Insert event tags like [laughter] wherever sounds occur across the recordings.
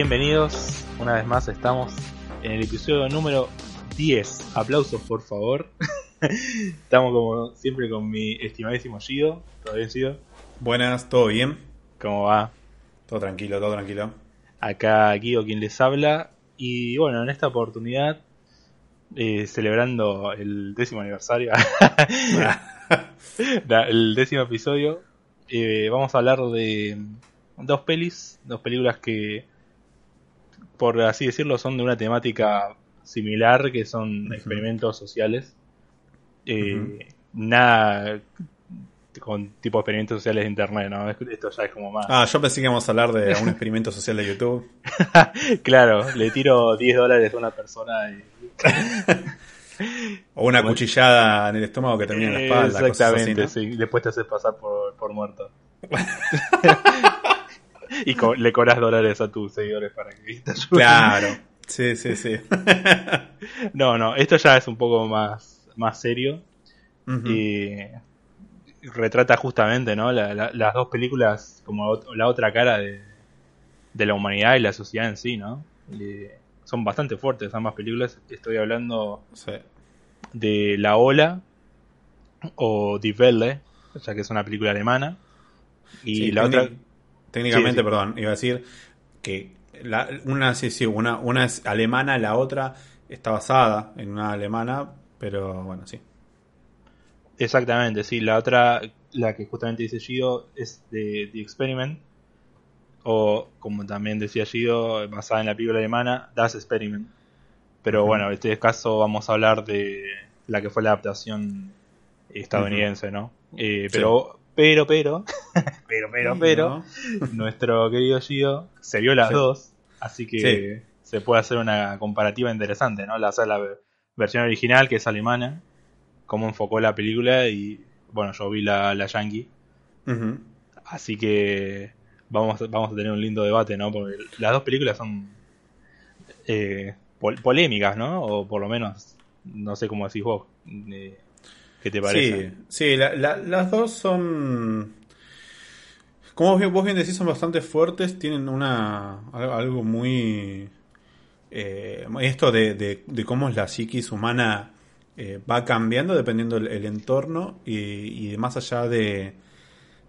Bienvenidos, una vez más estamos en el episodio número 10. Aplausos por favor. [laughs] estamos como siempre con mi estimadísimo Gido. ¿Todo bien, Gido? Buenas, ¿todo bien? ¿Cómo va? Todo tranquilo, todo tranquilo. Acá Guido quien les habla. Y bueno, en esta oportunidad, eh, celebrando el décimo aniversario, [laughs] [laughs] el décimo episodio, eh, vamos a hablar de dos pelis, dos películas que, por así decirlo, son de una temática similar, que son experimentos sociales. Eh. Nada con tipo de experimentos sociales de internet, ¿no? Esto ya es como más... Ah, yo pensé que íbamos a hablar de un [laughs] experimento social de YouTube. [laughs] Claro, le tiro 10 dólares a una persona y... [laughs] O una cuchillada en el estómago que termina en la espalda. Exactamente, así, sí. Después te haces pasar por, por muerto. Y co- le cobras dólares a tus seguidores para que te ayuden. Claro. Sí, sí, sí. [laughs] No, no, esto ya es un poco más, más serio. Y retrata justamente, ¿no? La- la- las dos películas como la otra cara de, de la humanidad y la sociedad en sí, ¿no? Y son bastante fuertes ambas películas. Estoy hablando Sí. de La Ola o Die Welle, ya que es una película alemana. Y Sí, la otra, Técnicamente, Sí, sí. perdón, iba a decir que la- una, sí, sí, una, una es alemana, la otra está basada en una alemana, pero bueno, sí. exactamente, sí, la otra, la que justamente dice Gido, es de The Experiment, o como también decía Gido, basada en la película alemana, Das Experiment. Pero bueno, en este caso vamos a hablar de la que fue la adaptación estadounidense, ¿no? Eh, pero, [laughs] pero, pero, pero, pero, pero, ¿No? nuestro querido Gido se vio las Sí. dos, así que se puede hacer una comparativa interesante, ¿no? La, o sea, la ve- versión original, que es alemana, cómo enfocó la película y, bueno, yo vi la, la yankee, así que vamos, a- vamos a tener un lindo debate, ¿no? Porque las dos películas son eh, pol- polémicas, ¿no? O por lo menos, no sé cómo decís vos, eh, ¿qué te parece? Sí, sí la- la- las dos son. Como vos bien, decís, son bastante fuertes. Tienen una algo, muy. eh, esto de, de- de cómo la psiquis humana eh, va cambiando dependiendo el, el entorno y, y de más allá de,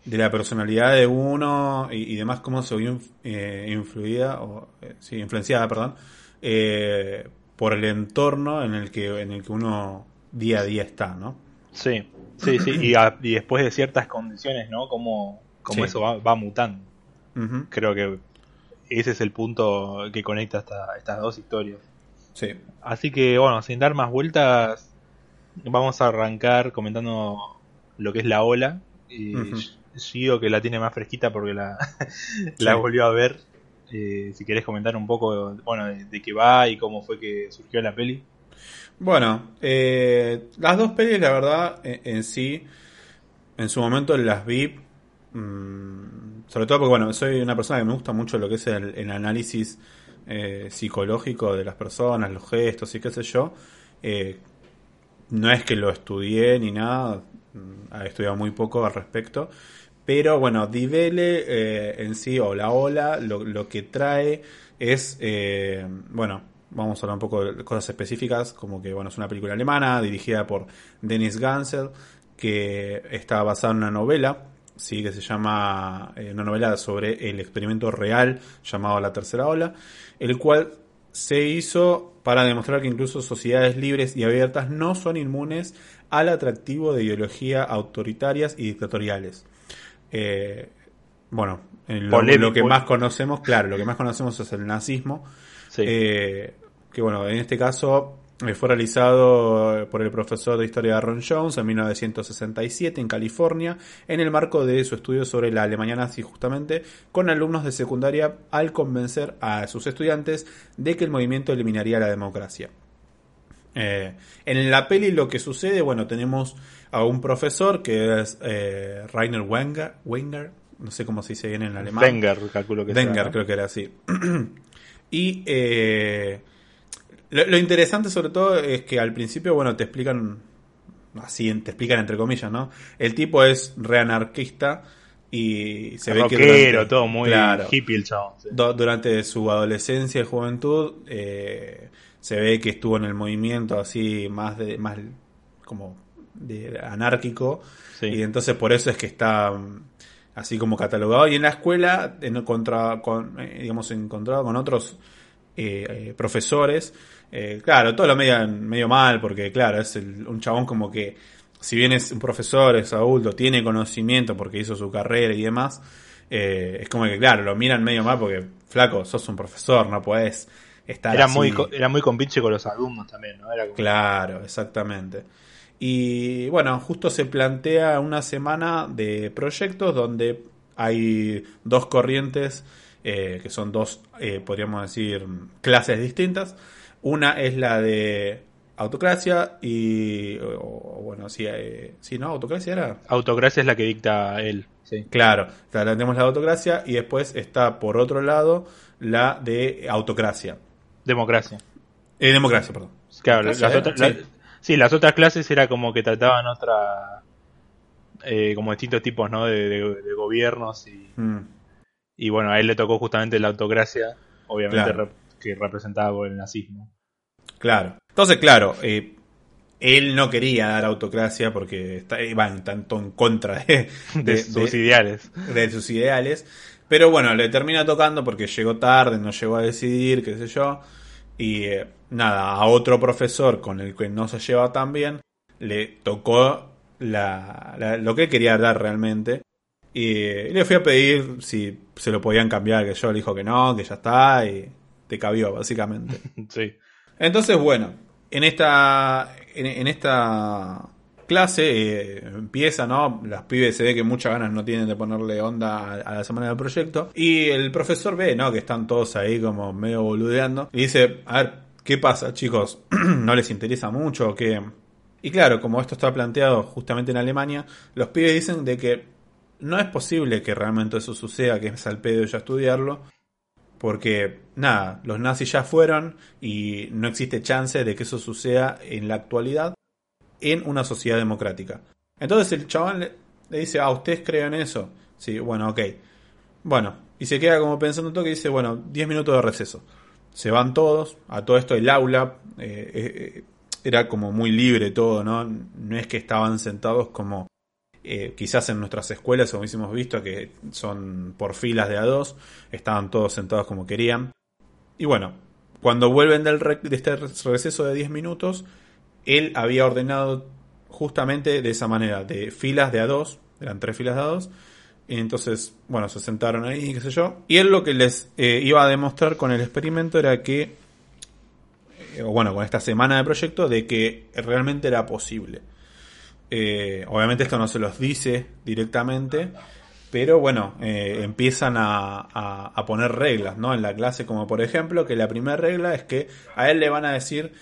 de la personalidad de uno y, y demás, cómo se vio eh, influida, o, eh, sí, influenciada, perdón, por el entorno en el que en el que uno día a día está, ¿no? Sí, sí, sí, y, a- y después de ciertas condiciones, ¿no? Cómo Sí. eso va, va mutando. Creo que ese es el punto que conecta esta- estas dos historias. Sí. Así que, bueno, sin dar más vueltas, vamos a arrancar comentando lo que es la ola. Y. Gido, que la tiene más fresquita porque la, [laughs] la Sí. volvió a ver. Eh, si querés comentar un poco, bueno, de, de qué va y cómo fue que surgió la peli. Bueno, eh, las dos pelis, la verdad, en, en sí, en su momento las vi, mm, sobre todo porque, bueno, soy una persona que me gusta mucho lo que es el, análisis eh, psicológico de las personas, los gestos y qué sé yo. Eh, no es que lo estudié ni nada, mm, he estudiado muy poco al respecto. Pero bueno, Divele eh, en sí, o la ola, lo, lo que trae es, eh, bueno, vamos a hablar un poco de cosas específicas, como que, bueno, es una película alemana dirigida por Dennis Gansel, que está basada en una novela, sí, que se llama, eh, una novela sobre el experimento real llamado La Tercera Ola, el cual se hizo para demostrar que incluso sociedades libres y abiertas no son inmunes al atractivo de ideologías autoritarias y dictatoriales. Eh, bueno, en lo, que más conocemos, claro, lo que más conocemos es el nazismo, Sí. eh, que bueno, en este caso eh, fue realizado por el profesor de historia Ron Jones en 1967 en California, en el marco de su estudio sobre la Alemania nazi justamente, con alumnos de secundaria al convencer a sus estudiantes de que el movimiento eliminaría la democracia. Eh, en la peli lo que sucede, bueno, tenemos a un profesor que es eh, Rainer Wenger, Wenger, no sé cómo se dice bien en alemán. Wenger, calculo que Wenger, creo que era así. [clears throat] y eh, lo, lo interesante sobre todo es que al principio, bueno, te explican, así, te explican entre comillas, ¿no? El tipo es re anarquista Y se ve que durante, todo muy hippie el chabón. durante su adolescencia y juventud eh, se ve que estuvo en el movimiento así más de más como de anárquico y entonces por eso es que está mm, así como catalogado y en la escuela en contra, con, eh, digamos encontrado con otros eh, profesores claro todo lo medio medio mal porque claro es un chabón como que si bien es un profesor, es adulto, tiene conocimiento porque hizo su carrera y demás, eh, es como que, claro, lo miran medio mal porque, flaco, sos un profesor, no puedes estar era Muy, era muy compinche con los alumnos también, ¿no? Era Claro, exactamente. Y bueno, justo se plantea una semana de proyectos donde hay dos corrientes, eh, que son dos, eh, podríamos decir, clases distintas. Una es la de autocracia y bueno sí eh, sí no autocracia era autocracia es la que dicta él. Sí. Claro. Tenemos la autocracia y después está por otro lado la de autocracia. Democracia. Eh, democracia perdón. Claro las otras, sí. las otras clases era como que trataban otra eh, como distintos tipos no de, gobiernos y mm. y bueno a él le tocó justamente la autocracia obviamente que representaba por el nazismo Claro. Entonces, claro, eh, él no quería dar autocracia porque está, iba tanto en contra de, [laughs] sus ideales. De sus ideales. Pero bueno, le termina tocando porque llegó tarde, no llegó a decidir, qué sé yo. Y eh, nada, a otro profesor con el que no se lleva tan bien, le tocó la, lo que él quería dar realmente. Y, y, le fui a pedir si se lo podían cambiar, que yo le dijo que no, que ya está, y te cabió, básicamente. [laughs] sí. Entonces, bueno, en esta, en, esta clase eh, empieza, ¿no? Las pibes se ve que muchas ganas no tienen de ponerle onda a, la semana del proyecto. Y el profesor ve, ¿no? Que están todos ahí como medio boludeando. Y dice, a ver, ¿qué pasa, chicos? [clears throat] ¿No les interesa mucho o qué? Y claro, como esto está planteado justamente en Alemania, los pibes dicen de que no es posible que realmente eso suceda, que es al pedo ya estudiarlo, porque, nada, los nazis ya fueron y no existe chance de que eso suceda en la actualidad en una sociedad democrática. Entonces el chaval le, dice, ah, ¿ustedes creen eso? Sí, bueno, ok. Bueno, y se queda como pensando un toque y dice, bueno, 10 minutos de receso. Se van todos, a todo esto el aula eh, eh, era como muy libre todo, ¿no? No es que estaban sentados como eh, quizás en nuestras escuelas, como hemos visto, que son por filas de a dos, estaban todos sentados como querían. Y bueno, cuando vuelven del de este receso de 10 minutos, él había ordenado justamente de esa manera, de filas de a dos, eran tres filas de a dos. Y entonces, bueno, se sentaron ahí, qué sé yo. Y él lo que les eh, iba a demostrar con el experimento era que, eh, bueno, con esta semana de proyecto, de que realmente era posible. Eh, obviamente esto no se los dice directamente, pero bueno, eh, empiezan a, poner reglas ¿no? en la clase, como por ejemplo que la primera regla es que a él le van a decir,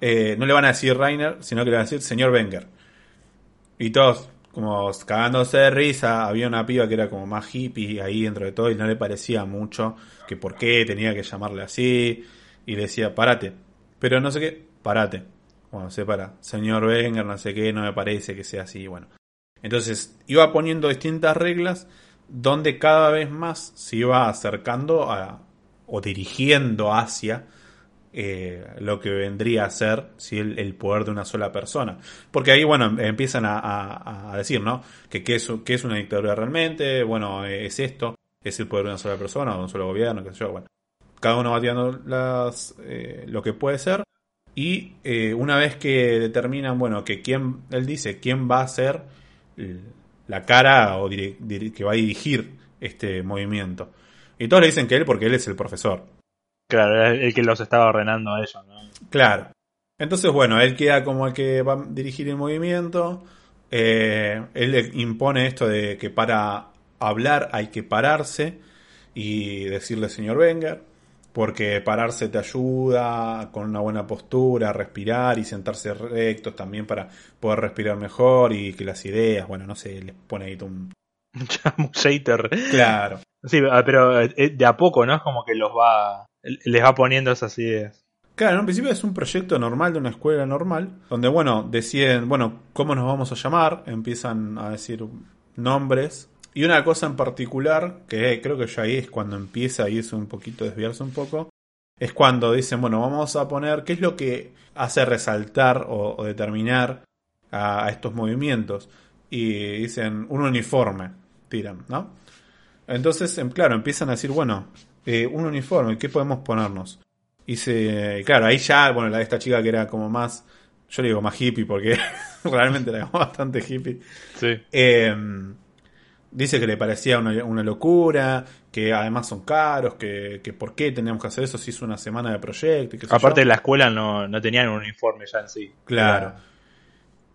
eh, no le van a decir Rainer, sino que le van a decir señor Wenger. Y todos, como cagándose de risa, había una piba que era como más hippie ahí dentro de todo y no le parecía mucho que por qué tenía que llamarle así. Y le decía, parate. Pero no sé qué, parate bueno, se para. Señor Wenger, no sé qué, no me parece que sea así. Bueno. Entonces, iba poniendo distintas reglas donde cada vez más se iba acercando a, o dirigiendo hacia eh, lo que vendría a ser si el, poder de una sola persona. Porque ahí, bueno, empiezan a, decir, ¿no? Que qué es, es una dictadura realmente, bueno, es esto, es el poder de una sola persona, o de un solo gobierno, qué sé yo, bueno. Cada uno va tirando las, eh, lo que puede ser y eh, una vez que determinan, bueno, que quién, él dice, quién va a ser la cara o que va a dirigir este movimiento. Y todos le dicen que él porque él es el profesor. Claro, el que los estaba ordenando a ellos, ¿no? Claro. Entonces, bueno, él queda como el que va a dirigir el movimiento. Eh, él le impone esto de que para hablar hay que pararse y decirle señor Wenger porque pararse te ayuda con una buena postura, respirar y sentarse rectos también para poder respirar mejor y que las ideas, bueno, no sé, les pone ahí un... [laughs] shater. Claro. Sí, ah, pero eh, de a poco, ¿no? Es como que los va, les va poniendo esas ideas. Claro, en principio es un proyecto normal de una escuela normal, donde, bueno, deciden, bueno, ¿cómo nos vamos a llamar? Empiezan a decir nombres Y una cosa en particular, que creo que ya ahí es cuando empieza a irse un poquito, desviarse un poco, es cuando dicen, bueno, vamos a poner, ¿qué es lo que hace resaltar o, determinar a, estos movimientos? Y dicen, un uniforme, tiran, ¿no? Entonces, em, claro, empiezan a decir, bueno, eh, un uniforme, ¿qué podemos ponernos? Y se, claro, ahí ya, bueno, la de esta chica que era como más, yo le digo más hippie porque [laughs] realmente era [laughs] bastante hippie. Sí. Em, dice que le parecía una, locura, que además son caros, que, que, por qué teníamos que hacer eso si es una semana de proyecto. Y Aparte de la escuela no, no, tenían un uniforme ya en sí. Claro.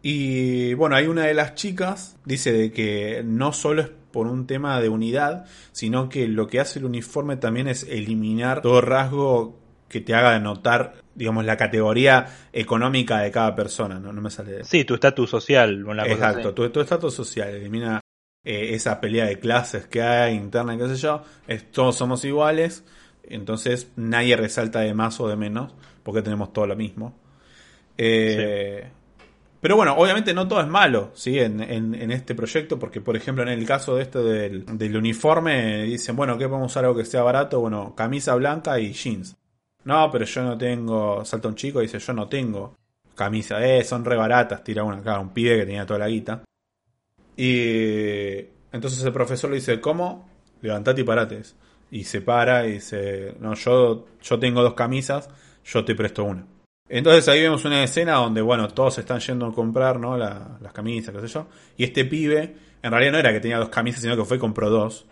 Y bueno, hay una de las chicas, dice de que no solo es por un tema de unidad, sino que lo que hace el uniforme también es eliminar todo rasgo que te haga notar, digamos, la categoría económica de cada persona, ¿no? No me sale. Sí, tu estatus social. Exacto, tu estatus social. Elimina eh, esa pelea de clases que hay interna, qué sé yo, es, todos somos iguales, entonces nadie resalta de más o de menos, porque tenemos todo lo mismo. Eh, pero bueno, obviamente no todo es malo, ¿sí? En, en, este proyecto, porque por ejemplo en el caso de este del, del uniforme, dicen, bueno, ¿qué podemos usar algo que sea barato? Bueno, camisa blanca y jeans. No, pero yo no tengo, salta un chico y dice, yo no tengo camisa, eh, son re baratas, tira una, claro, un pibe que tenía toda la guita. Y entonces el profesor le dice, ¿cómo? Levantate y parates. Y se para y dice, no, yo, yo tengo dos camisas, yo te presto una. Entonces ahí vemos una escena donde, bueno, todos están yendo a comprar, ¿no? las camisas, qué sé yo. Y este pibe, en realidad no era que tenía dos camisas, sino que fue y compró dos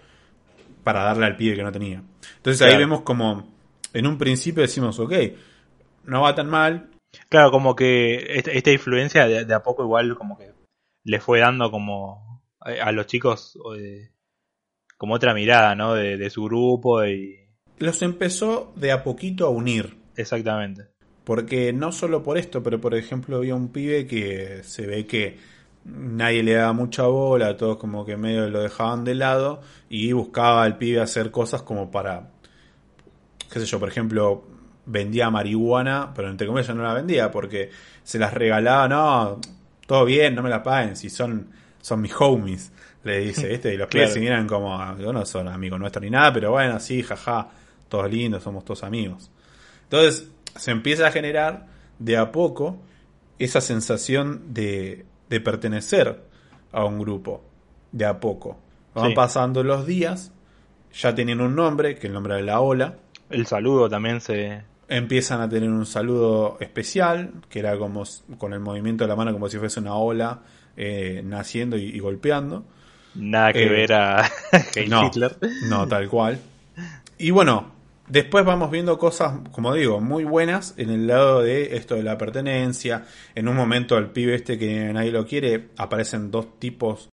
para darle al pibe que no tenía. Entonces ahí vemos como, en un principio decimos, ok, no va tan mal. Claro, como que esta, influencia de, a poco igual como que le fue dando como a, los chicos eh, como otra mirada, ¿no? De, su grupo y... Los empezó de a poquito a unir. Exactamente. Porque no solo por esto, pero por ejemplo había un pibe que se ve que nadie le daba mucha bola, todos como que medio lo dejaban de lado y buscaba al pibe hacer cosas como para, qué sé yo, por ejemplo, vendía marihuana, pero entre comillas no la vendía porque se las regalaba, no, todo bien, no me la paguen, si son, son mis homies, le dice, ¿viste? Y los [laughs] pibes se miran como, no son amigos nuestros ni nada, pero bueno, sí, jaja, todos lindos, somos todos amigos. Entonces, se empieza a generar de a poco esa sensación de, de pertenecer a un grupo, de a poco. Van pasando los días, ya tienen un nombre, que es el nombre de la ola. El saludo también se, empiezan a tener un saludo especial, que era como con el movimiento de la mano como si fuese una ola eh, naciendo y, golpeando. Nada que eh, ver a [laughs] Hitler. No, tal cual. Y bueno, después vamos viendo cosas, como digo, muy buenas en el lado de esto de la pertenencia. En un momento el pibe este que nadie lo quiere, aparecen dos tipos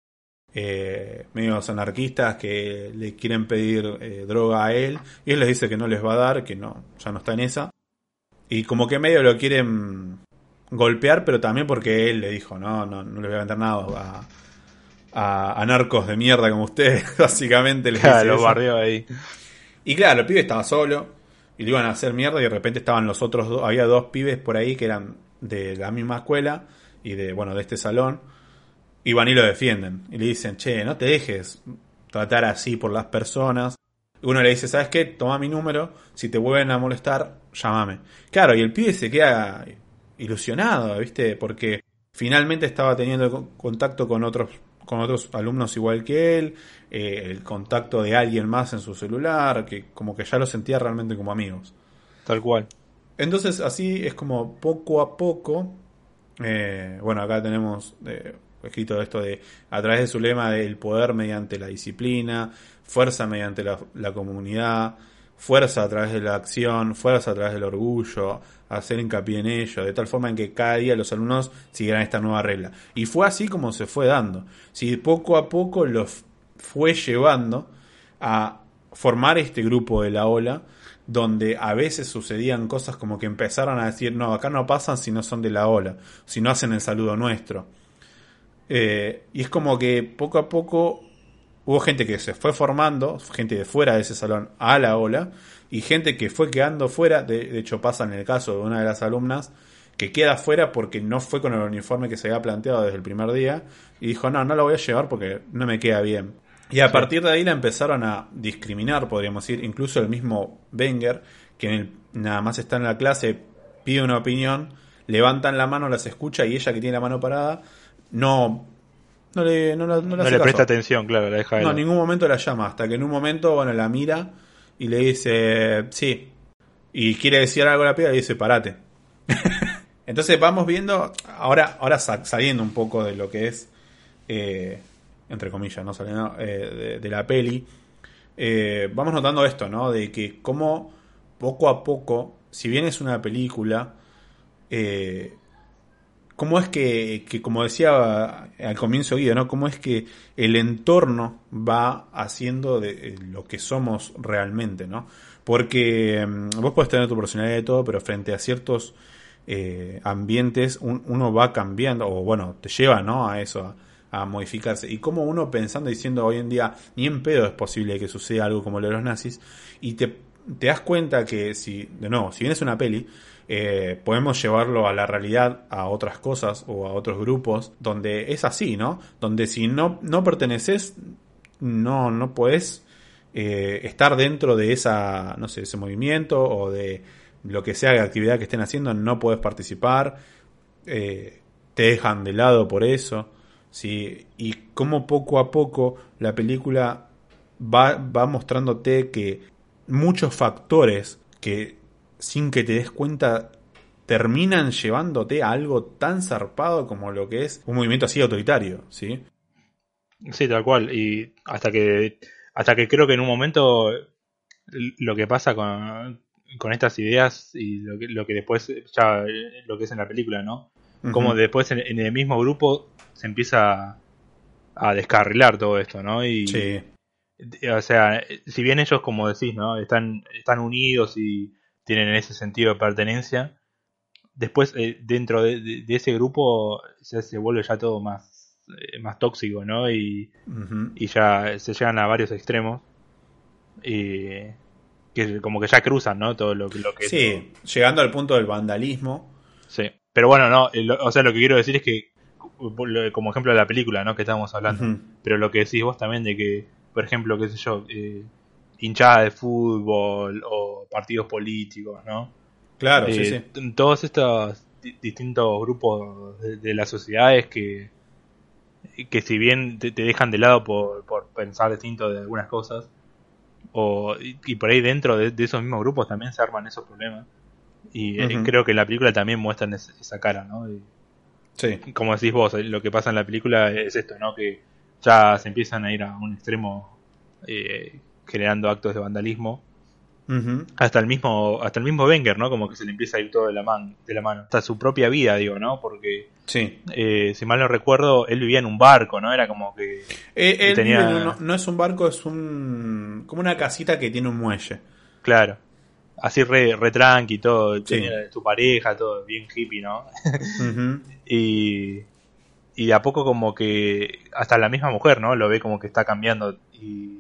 eh, medios anarquistas que le quieren pedir eh, droga a él y él les dice que no les va a dar, que no, ya no está en esa. Y como que medio lo quieren golpear, pero también porque él le dijo, no, no, no les voy a vender nada a, a, narcos de mierda como ustedes, [laughs] básicamente. Les claro, lo ahí. Y claro, el pibe estaba solo y le iban a hacer mierda y de repente estaban los otros dos, había dos pibes por ahí que eran de la misma escuela y de, bueno, de este salón y van y lo defienden. Y le dicen, che, no te dejes tratar así por las personas. Y uno le dice, ¿sabes qué? Toma mi número. Si te vuelven a molestar, llámame. Claro, y el pibe se queda ilusionado, ¿viste? Porque finalmente estaba teniendo contacto con otros con otros alumnos igual que él, eh, el contacto de alguien más en su celular, que como que ya lo sentía realmente como amigos. Tal cual. Entonces así es como poco a poco, eh, bueno, acá tenemos eh, escrito esto de a través de su lema del poder mediante la disciplina, fuerza mediante la, comunidad, fuerza a través de la acción, fuerza a través del orgullo, hacer hincapié en ello, de tal forma en que cada día los alumnos siguieran esta nueva regla. Y fue así como se fue dando. Si poco a poco los fue llevando a formar este grupo de la ola, donde a veces sucedían cosas como que empezaron a decir, no, acá no pasan si no son de la ola, si no hacen el saludo nuestro. Eh, y es como que poco a poco hubo gente que se fue formando, gente de fuera de ese salón a la ola, y gente que fue quedando fuera, de, hecho pasa en el caso de una de las alumnas, que queda fuera porque no fue con el uniforme que se había planteado desde el primer día, y dijo, no, no lo voy a llevar porque no me queda bien. Y a partir de ahí la empezaron a discriminar, podríamos decir, incluso el mismo Wenger, que en el, nada más está en la clase, pide una opinión, levantan la mano, las escucha y ella que tiene la mano parada, no, no le, no, le presta atención, claro, la deja No, en ningún momento la llama, hasta que en un momento, bueno, la mira y le dice, sí, y quiere decir algo a la piba y dice, parate. [laughs] Entonces vamos viendo, ahora, ahora saliendo un poco de lo que es, eh, entre comillas, no saliendo eh, de, la peli, eh, vamos notando esto, ¿no? De que como poco a poco, si bien es una película, cómo es que, que, como decía al comienzo Guido, ¿no? Cómo es que el entorno va haciendo de lo que somos realmente, ¿no? Porque mm, vos podés tener tu personalidad y todo, pero frente a ciertos eh, ambientes uno va cambiando, o bueno, te lleva ¿no? a eso, a, modificarse. Y como uno pensando, diciendo hoy en día, ni en pedo es posible que suceda algo como lo de los nazis, y te, te das cuenta que si, de nuevo, si bien es una peli, eh, podemos llevarlo a la realidad, a otras cosas o a otros grupos, donde es así, ¿no? Donde si no, no perteneces, no, no puedes eh, estar dentro de esa, no sé, ese movimiento o de lo que sea de actividad que estén haciendo, no puedes participar, eh, te dejan de lado por eso, ¿sí? Y como poco a poco la película va, va mostrándote que muchos factores que sin que te des cuenta terminan llevándote a algo tan zarpado como lo que es un movimiento así autoritario, ¿sí? Sí, tal cual. Y hasta que, hasta que creo que en un momento lo que pasa con, con estas ideas y lo que, lo que después, ya lo que es en la película, ¿no? Como después en, el mismo grupo se empieza a descarrilar todo esto, ¿no? Y, sí. O sea, si bien ellos, como decís, ¿no? Están, están unidos y tienen ese sentido de pertenencia, después eh, dentro de, ese grupo se, se vuelve ya todo más, eh, más tóxico, ¿no? Y, y ya se llegan a varios extremos. Y, que como que ya cruzan, ¿no? Todo lo, lo que Sí, llegando al punto del vandalismo. Sí, pero bueno, no, o sea, lo que quiero decir es que, como ejemplo de la película, ¿no? Que estábamos hablando, pero lo que decís vos también de que, por ejemplo, qué sé yo, eh, hinchada de fútbol o partidos políticos, ¿no? Claro, sí, eh, sí. Todos estos distintos grupos de, las sociedades que, que si bien te, te dejan de lado por, por pensar distinto de algunas cosas, o, y, por ahí dentro de, esos mismos grupos también se arman esos problemas. Y eh, creo que la película también muestra esa cara, ¿no? sí. Como decís vos, lo que pasa en la película es esto, ¿no? Que ya se empiezan a ir a un extremo eh, generando actos de vandalismo hasta el mismo hasta el mismo Wenger, ¿no? Como que se le empieza a ir todo de la, man, de la mano. Hasta su propia vida, digo, ¿no? Porque, sí. Eh, si mal no recuerdo, él vivía en un barco, ¿no? Era como que... Eh, tenía... no, es un barco, es un... como una casita que tiene un muelle. Claro. Así re, re tranqui, todo. Tenía su pareja, todo bien hippie, ¿no? [laughs] y, y de a poco como que hasta la misma mujer, ¿no? Lo ve como que está cambiando y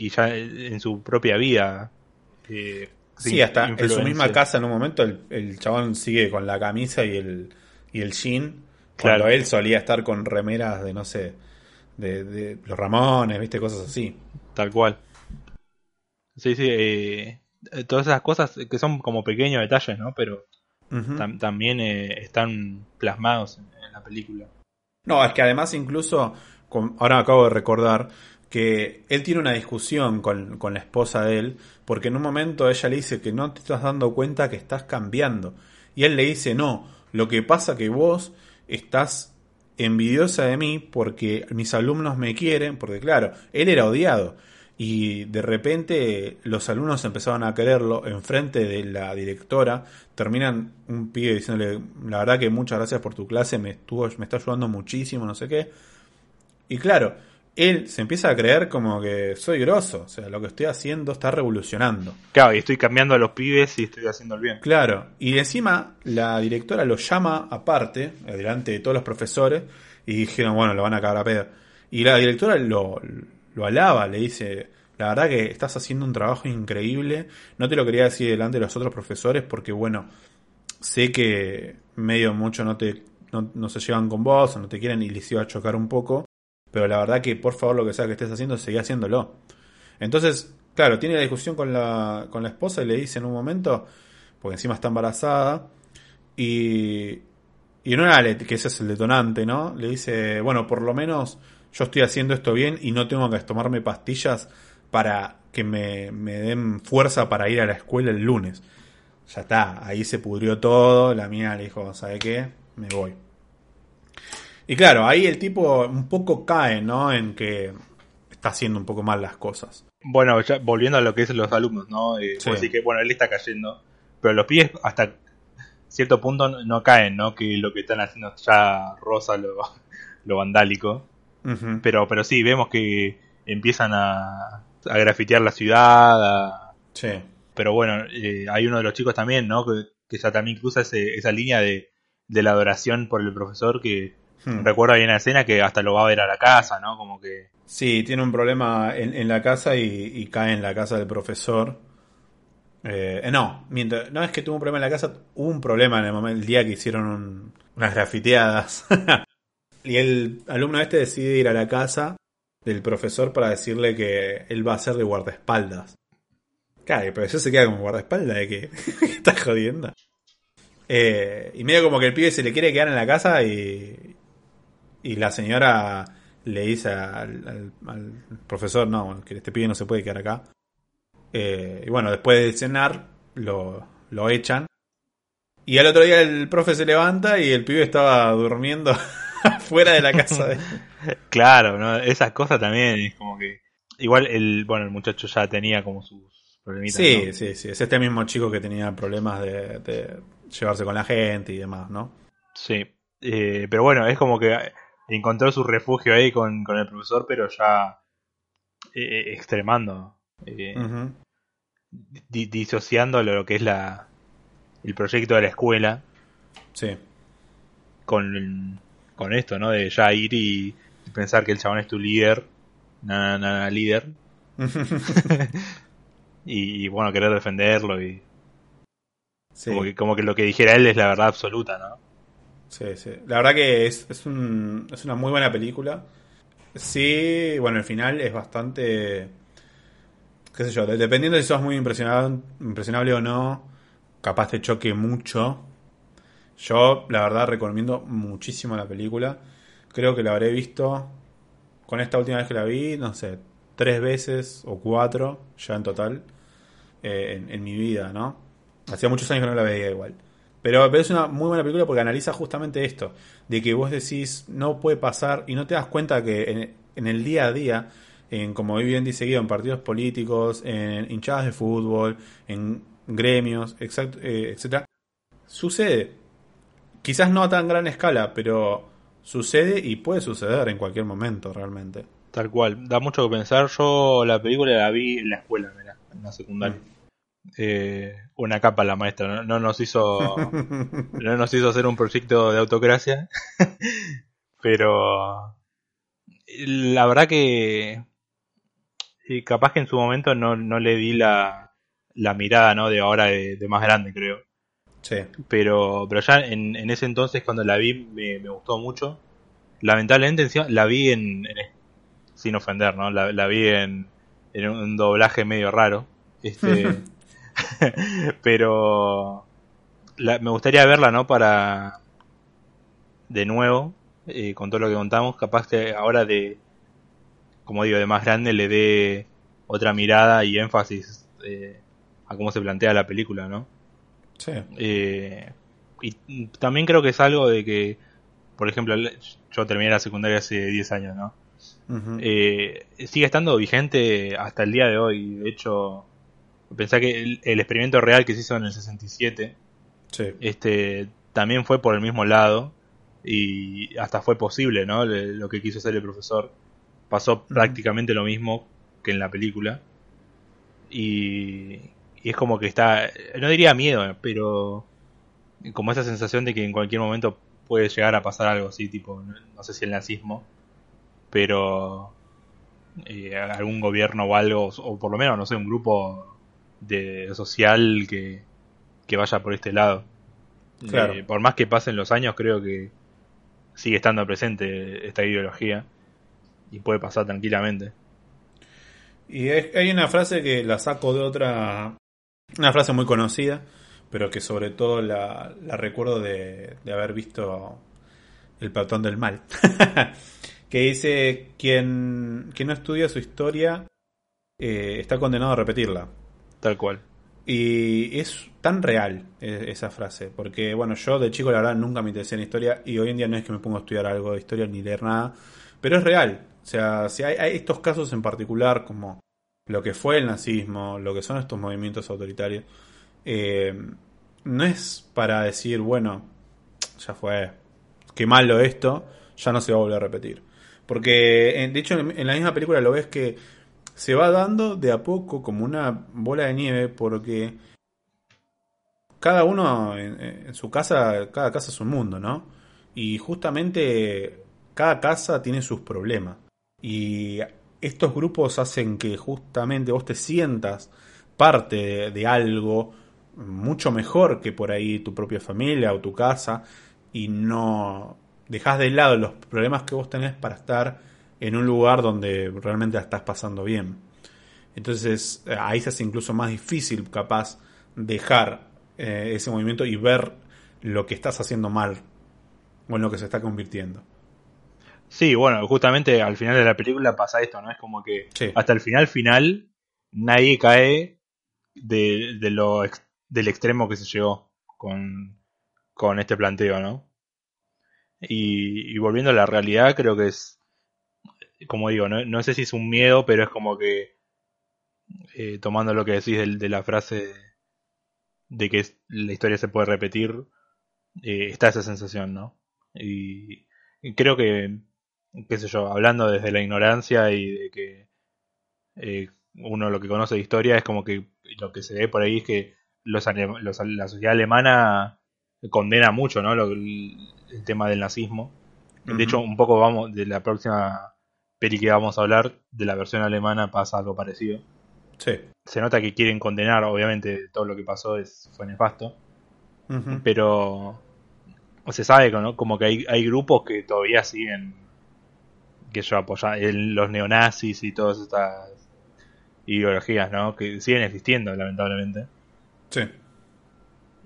y ya en su propia vida. Eh, sí, hasta en su misma casa en un momento el, el, chabón sigue con la camisa y el, y el jean. Cuando él solía estar con remeras de, no sé, de, los Ramones, viste, cosas así. Tal cual. Sí, sí, eh, todas esas cosas que son como pequeños detalles, ¿no? Pero también eh, están plasmados en, la película. No, es que además incluso, ahora acabo de recordar, que él tiene una discusión con, con, la esposa de él, porque en un momento ella le dice que no te estás dando cuenta que estás cambiando. Y él le dice, no, lo que pasa que vos estás envidiosa de mí porque mis alumnos me quieren, porque claro, él era odiado. Y de repente los alumnos empezaron a quererlo enfrente de la directora. Terminan un pibe diciéndole, la verdad que muchas gracias por tu clase, me, estuvo, me está ayudando muchísimo, no sé qué. Y claro, él se empieza a creer como que soy grosso, o sea, lo que estoy haciendo está revolucionando. Claro, y estoy cambiando a los pibes y estoy haciendo el bien. Claro, y encima la directora lo llama aparte, delante de todos los profesores, y dijeron, bueno, lo van a cagar a pedo. Y la directora lo, lo alaba, le dice, la verdad que estás haciendo un trabajo increíble, no te lo quería decir delante de los otros profesores porque, bueno, sé que medio mucho no te no, no se llevan con vos o no te quieren y les iba a chocar un poco pero la verdad que por favor lo que sea que estés haciendo, seguí haciéndolo. Entonces, claro, tiene la discusión con la, con la esposa y le dice en un momento, porque encima está embarazada, y, y no era que ese es el detonante, ¿no? Le dice, bueno, por lo menos yo estoy haciendo esto bien y no tengo que tomarme pastillas para que me, me den fuerza para ir a la escuela el lunes. Ya está, ahí se pudrió todo, la mía le dijo, ¿sabe qué? Me voy. Y claro, ahí el tipo un poco cae, ¿no? En que está haciendo un poco mal las cosas. Bueno, ya volviendo a lo que es los alumnos, ¿no? Eh, que, bueno, él está cayendo, pero los pibes hasta cierto punto no caen, ¿no? Que lo que están haciendo ya rosa lo, [laughs] lo vandálico. pero, pero sí, vemos que empiezan a, a grafitear la ciudad. Sí. Pero bueno, eh, hay uno de los chicos también, ¿no? Que, que ya también cruza esa línea de, de, la adoración por el profesor que hmm. recuerdo ahí en la escena que hasta lo va a ver a la casa, ¿no? Como que... Sí, tiene un problema en, en la casa y, cae en la casa del profesor. Eh, no, mientras, no es que tuvo un problema en la casa, hubo un problema en el, momento, el día que hicieron unas grafiteadas. [laughs] y el alumno este decide ir a la casa del profesor para decirle que él va a ser de guardaespaldas. Claro, el profesor se queda como guardaespaldas de [laughs] que está jodiendo. Eh, y medio como que el pibe se le quiere quedar en la casa y, y la señora le dice al, profesor, no, que este pibe no se puede quedar acá. Eh, y bueno, después de cenar, lo, lo echan. Y al otro día el profe se levanta y el pibe estaba durmiendo [laughs] fuera de la casa. De... [laughs] claro, ¿no? esas cosas también es como que... Igual el, bueno, el muchacho ya tenía como sus problemitas. Sí, sí, sí. Es este mismo chico que tenía problemas de, llevarse con la gente y demás, ¿no? Sí. Eh, pero bueno, es como que encontró su refugio ahí con, el profesor, pero ya eh, eh, extremando. disociando lo que es la el proyecto de la escuela. Sí. Con con esto, ¿no? De ya ir y, pensar que el chabón es tu líder, nada, nada, líder. [laughs] y, bueno, querer defenderlo y... Como, que, como que lo que dijera él es la verdad absoluta, ¿no? Sí, sí. La verdad que es, es, un, es una muy buena película. Sí, bueno, el final es bastante... qué sé yo, dependiendo de si sos muy impresionable, o no, capaz te choque mucho yo, la verdad, recomiendo muchísimo la película. Creo que la habré visto con esta última vez que la vi, no sé, tres veces o cuatro ya en total eh, en, mi vida, ¿no? Hacía muchos años que no la veía igual. Pero, es una muy buena película porque analiza justamente esto, de que vos decís, no puede pasar y no te das cuenta que en, el día a día, en como bien dice Guido, en partidos políticos, en hinchadas de fútbol, en gremios, exact, eh, etcétera, sucede Quizás no a tan gran escala, pero sucede y puede suceder en cualquier momento realmente. Tal cual, da mucho que pensar. Yo la película la vi en la escuela, en la secundaria. Mm. Eh, una capa la maestra, no, nos hizo [laughs] no nos hizo hacer un proyecto de autocracia, [laughs] pero la verdad que capaz que en su momento no, no le di la, la mirada ¿no? de ahora de más grande, creo. Pero, pero ya en, ese entonces cuando la vi me, gustó mucho. Lamentablemente la vi en, sin ofender, ¿no? La, vi en, en un doblaje medio raro. Este, [laughs] [laughs] pero me gustaría verla, ¿no? Para de nuevo, eh, con todo lo que contamos, capaz que ahora de, como digo, de más grande le dé otra mirada y énfasis eh, a cómo se plantea la película, ¿no? Eh, y también creo que es algo de que, por ejemplo, yo terminé la secundaria hace 10 años, ¿no? Eh, sigue estando vigente hasta el día de hoy. De hecho, pensé que el, experimento real que se hizo en el 67 este, también fue por el mismo lado y hasta fue posible, ¿no? lo que quiso hacer el profesor. Pasó prácticamente lo mismo que en la película. Y, y es como que está, no diría miedo, pero como esa sensación de que en cualquier momento puede llegar a pasar algo así, tipo, no sé si el nazismo, pero eh, algún gobierno o algo, o por lo menos, no sé, un grupo de social que, que vaya por este lado. Eh, por más que pasen los años, creo que sigue estando presente esta ideología. y puede pasar tranquilamente. Y hay una frase que la saco de otra, una frase muy conocida, pero que sobre todo la, recuerdo de, haber visto El Platón del Mal, [laughs] que dice, quien, quien no estudia su historia eh, está condenado a repetirla. Tal cual. Y es tan real e, esa frase, porque bueno, yo de chico la verdad nunca me interesé en historia y hoy en día no es que me ponga a estudiar algo de historia ni leer nada, pero es real. O sea, si hay, estos casos en particular como lo que fue el nazismo, lo que son estos movimientos autoritarios, eh, no es para decir, bueno, ya fue, qué malo esto, ya no se va a volver a repetir. Porque, de hecho, en la misma película lo ves que se va dando de a poco como una bola de nieve porque cada uno en, su casa, cada casa es un mundo, ¿no? Y justamente cada casa tiene sus problemas. Y estos grupos hacen que justamente vos te sientas parte de, algo mucho mejor que por ahí tu propia familia o tu casa y no dejas de lado los problemas que vos tenés para estar en un lugar donde realmente la estás pasando bien. Entonces ahí se hace incluso más difícil capaz dejar eh, ese movimiento y ver lo que estás haciendo mal o en lo que se está convirtiendo. Sí, bueno, justamente al final de la película pasa esto, ¿no? Es como que hasta el final final nadie cae de, lo del extremo que se llegó con, con este planteo, ¿no? Y, volviendo a la realidad, creo que es, como digo, no, sé si es un miedo, pero es como que, eh, tomando lo que decís de, la frase de que la historia se puede repetir, eh, está esa sensación, ¿no? y creo que qué sé yo, hablando desde la ignorancia y de que eh, uno lo que conoce de historia es como que lo que se ve por ahí es que los, la sociedad alemana condena mucho ¿no? el, tema del nazismo. De hecho, un poco vamos de la próxima peli que vamos a hablar, de la versión alemana pasa algo parecido. Sí. Se nota que quieren condenar, obviamente todo lo que pasó es, fue nefasto. Pero se sabe ¿no? como que hay, hay grupos que todavía siguen que yo apoya los neonazis y todas estas ideologías, ¿no? Que siguen existiendo, lamentablemente. Sí.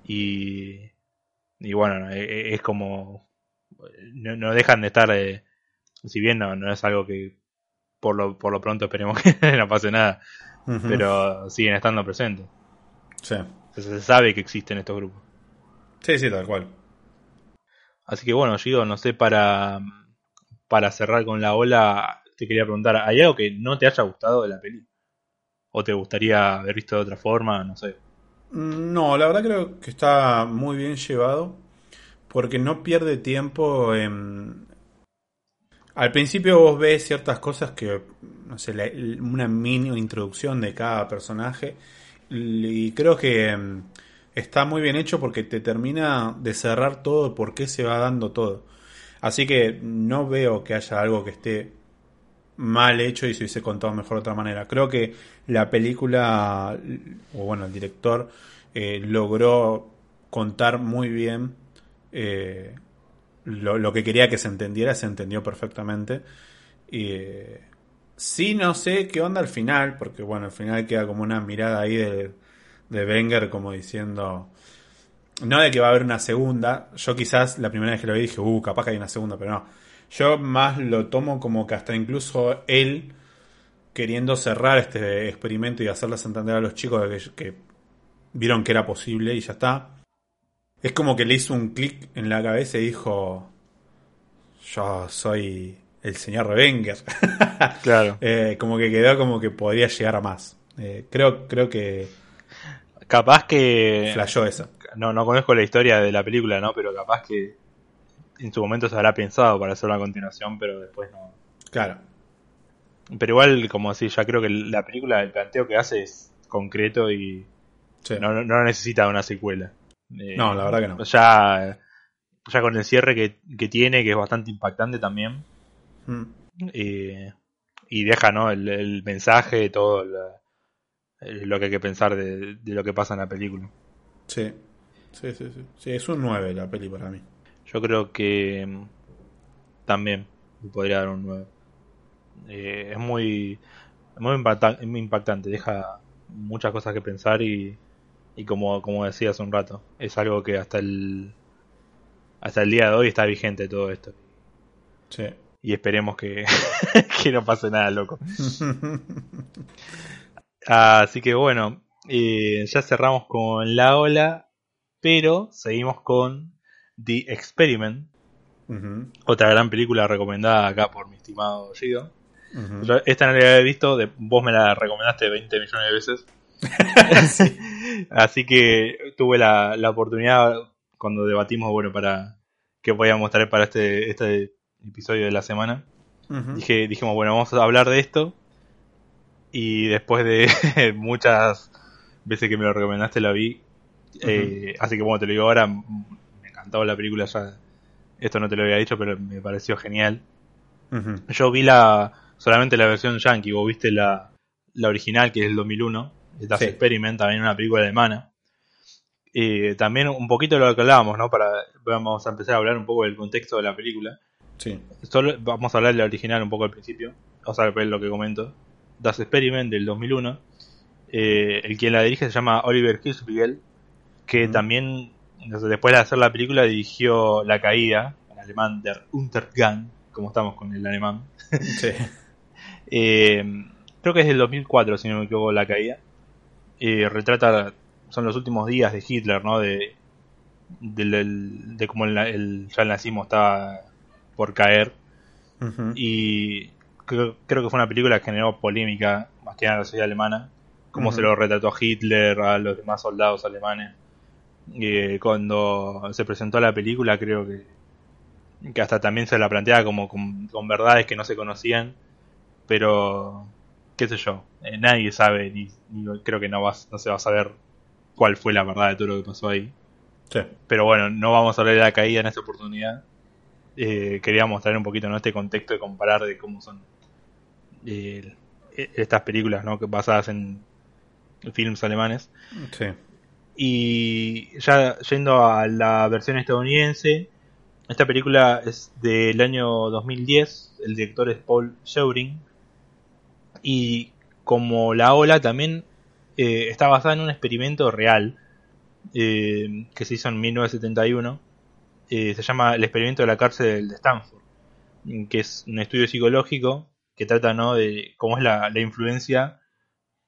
Y, y bueno, e, e, es, como... No, dejan de estar, eh, si bien no, no es algo que por lo, por lo pronto esperemos [laughs] que no pase nada, pero siguen estando presentes. Sí. se sabe que existen estos grupos. Sí, sí, tal cual. Así que bueno, Gido, no sé, para para cerrar con la ola, te quería preguntar, ¿hay algo que no te haya gustado de la peli? ¿O te gustaría haber visto de otra forma? No sé. Mm, no, la verdad creo que está muy bien llevado. Porque no pierde tiempo en... Al principio vos ves ciertas cosas que, no sé, una mini introducción de cada personaje. Y creo que mm, está muy bien hecho porque te termina de cerrar todo por qué se va dando todo. Así que no veo que haya algo que esté mal hecho y se hubiese contado mejor de otra manera. Creo que la película, o bueno, el director eh, logró contar muy bien eh, lo, que quería que se entendiera, se entendió perfectamente. Y eh, sí, no sé qué onda al final, porque bueno, al final queda como una mirada ahí de, de Wenger como diciendo no de que va a haber una segunda. Yo quizás la primera vez que lo vi dije, uh, capaz que hay una segunda, pero no. Yo más lo tomo como que hasta incluso él queriendo cerrar este experimento y hacerles entender a los chicos que, vieron que era posible y ya está. Es como que le hizo un clic en la cabeza y dijo, yo soy el señor Revenger. [laughs] claro. [laughs] Eh, como que quedó como que podría llegar a más. Eh, creo, creo que... Capaz que... Flashó eso no, no conozco la historia de la película, ¿no? Pero capaz que en su momento se habrá pensado para hacer una continuación, pero después no. Claro. Pero igual, como así, ya creo que la película, el planteo que hace es concreto y no, no, necesita una secuela. Eh, no, la verdad que no. Ya, ya con el cierre que, que tiene, que es bastante impactante también. Mm. Eh, y deja, ¿no? El, el mensaje, todo lo que hay que pensar de, de lo que pasa en la película. Sí. Sí, sí, sí. Sí, es un 9 la peli para mí. Yo creo que mm, también podría dar un 9. Eh, es muy, muy impactante, deja muchas cosas que pensar y, y como, como decía hace un rato, es algo que hasta el, hasta el día de hoy está vigente todo esto. Sí. Y esperemos que, [laughs] que no pase nada loco. [laughs] Así que bueno, eh, ya cerramos con La Ola, pero seguimos con The Experiment, otra gran película recomendada acá por mi estimado Gido. esta no la había visto, de- vos me la recomendaste 20 millones de veces. [laughs] Así que tuve la, la oportunidad cuando debatimos, bueno, para que podíamos traer para este, este episodio de la semana. Dije, dijimos, bueno, vamos a hablar de esto. Y después de [laughs] muchas veces que me lo recomendaste, la vi. Eh, así que bueno, te lo digo ahora. Me encantó la película ya. Esto no te lo había dicho, pero me pareció genial. Yo vi la solamente la versión yankee. Vos viste la, la original, que es el 2001. Das Sí. Experiment, también una película alemana. Eh, también un poquito de lo que hablábamos, ¿no? Para, vamos a empezar a hablar un poco del contexto de la película. Sí. Solo vamos a hablar de la original un poco al principio. Vamos a ver lo que comento. Das Experiment del 2001. Eh, el quien la dirige se llama Oliver Hirschbiegel, que Mm. también después de hacer la película dirigió La Caída, en alemán Der Untergang, como estamos con el alemán. Sí. [laughs] Eh, creo que es del 2004, si no me equivoco, La Caída. Eh, retrata, son los últimos días de Hitler, ¿no? De, del- del- de cómo el, el- ya el nazismo estaba por caer. Y creo, creo que fue una película que generó polémica, más que nada en la sociedad alemana. Cómo se lo retrató a Hitler, a los demás soldados alemanes. Eh, cuando se presentó la película, creo que, que hasta también se la planteaba como con, con verdades que no se conocían. Pero, qué sé yo, eh, nadie sabe, ni, ni- creo que no, vas, no se va a saber cuál fue la verdad de todo lo que pasó ahí. Sí. Pero bueno, no vamos a hablar de la caída en esta oportunidad. Eh, quería mostrar un poquito en este contexto de comparar de cómo son eh, estas películas ¿no? basadas en films alemanes. Sí. Y ya yendo a la versión estadounidense, esta película es del año 2010, el director es Paul Scheuring, y como La Ola también eh, está basada en un experimento real eh, que se hizo en 1971, eh, se llama el experimento de la cárcel de Stanford, que es un estudio psicológico que trata ¿no? de cómo es la, la influencia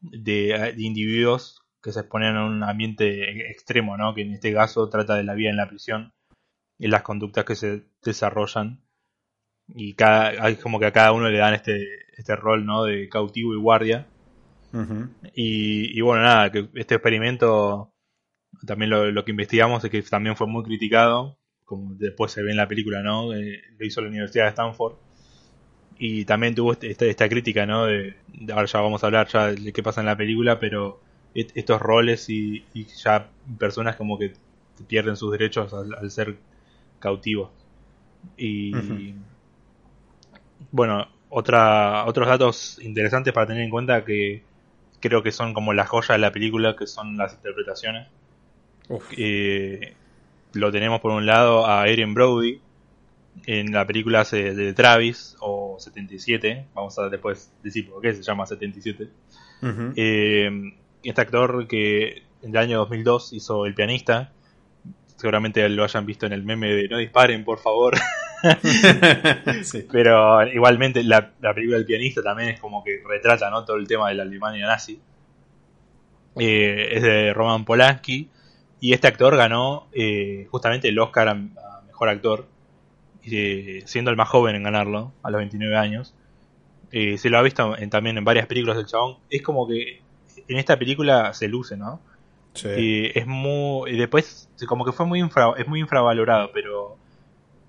de, de individuos que se exponen a un ambiente extremo, ¿no? que en este caso trata de la vida en la prisión y las conductas que se desarrollan. Y cada, como que a cada uno le dan este, este rol ¿no? de cautivo y guardia. Y, y bueno, nada, que este experimento también lo, lo que investigamos es que también fue muy criticado, como después se ve en la película, ¿no? Eh, lo hizo la Universidad de Stanford. Y también tuvo este- esta, esta crítica, ¿no? De, de- ahora ya vamos a hablar ya de qué pasa en la película, pero et- estos roles y, y ya personas como que pierden sus derechos al, al ser cautivos. Y. bueno, otra, otros datos interesantes para tener en cuenta que creo que son como la joya de la película, que son las interpretaciones. Eh, lo tenemos por un lado a Erin Brody en la película de Travis o 77, vamos a después decir por qué se llama 77. Ujú. Eh, este actor que en el año 2002 hizo El pianista, seguramente lo hayan visto en el meme de no disparen por favor, [laughs] [laughs] sí. pero igualmente la, la película El pianista también es como que retrata ¿no? todo el tema de la Alemania nazi. Eh, es de Roman Polanski y este actor ganó eh, justamente el Oscar a, a Mejor Actor, eh, siendo el más joven en ganarlo, a los 29 años. Se lo ha visto en- también en varias películas del chabón. Es como que en esta película se luce, ¿no? Sí. Es muy y después como que fue muy infra, es muy infravalorado pero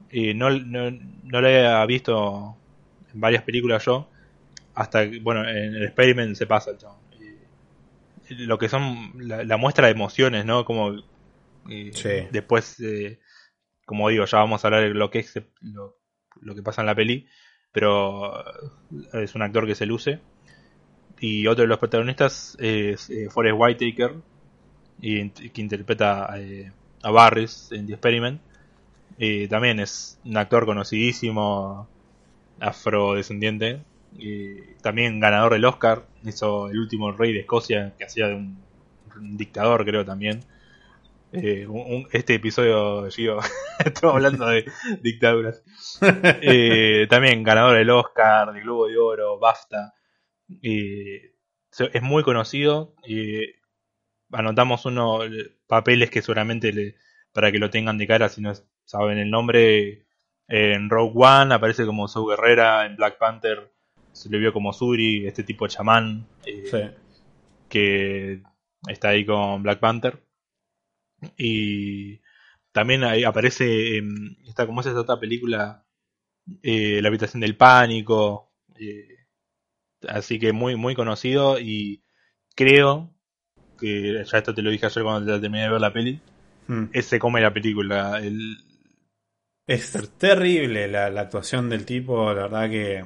eh, no, no, no lo había visto en varias películas yo hasta que, bueno en el experiment se pasa el chabón Eh, lo que son la, la muestra de emociones no como eh, Sí. después eh, como digo ya vamos a hablar de lo que es lo, lo que pasa en la peli pero es un actor que se luce y otro de los protagonistas es eh, Forrest Whitaker y que interpreta eh, a Barris en The Experiment. También es un actor conocidísimo, afrodescendiente. eh, también ganador del Oscar, hizo el último rey de Escocia, que hacía de un, un dictador, creo también. Eh, un- este episodio, Gio, [laughs] estamos hablando de dictaduras. [laughs] Eh, también ganador del Oscar, del Globo de Oro, BAFTA. Eh, es muy conocido. anotamos unos papeles que seguramente le- para que lo tengan de cara si no saben el nombre. En Rogue One aparece como Saw Guerrera, en Black Panther se le vio como Suri, este tipo chamán eh, Sí. que está ahí con Black Panther. Y también ahí aparece en esta, como es esa otra película, eh, La habitación del pánico. eh, así que muy, muy conocido y creo que, ya esto te lo dije ayer cuando te terminé de ver la peli, Mm. es se come la película. El, Es terrible la, la actuación del tipo, la verdad que...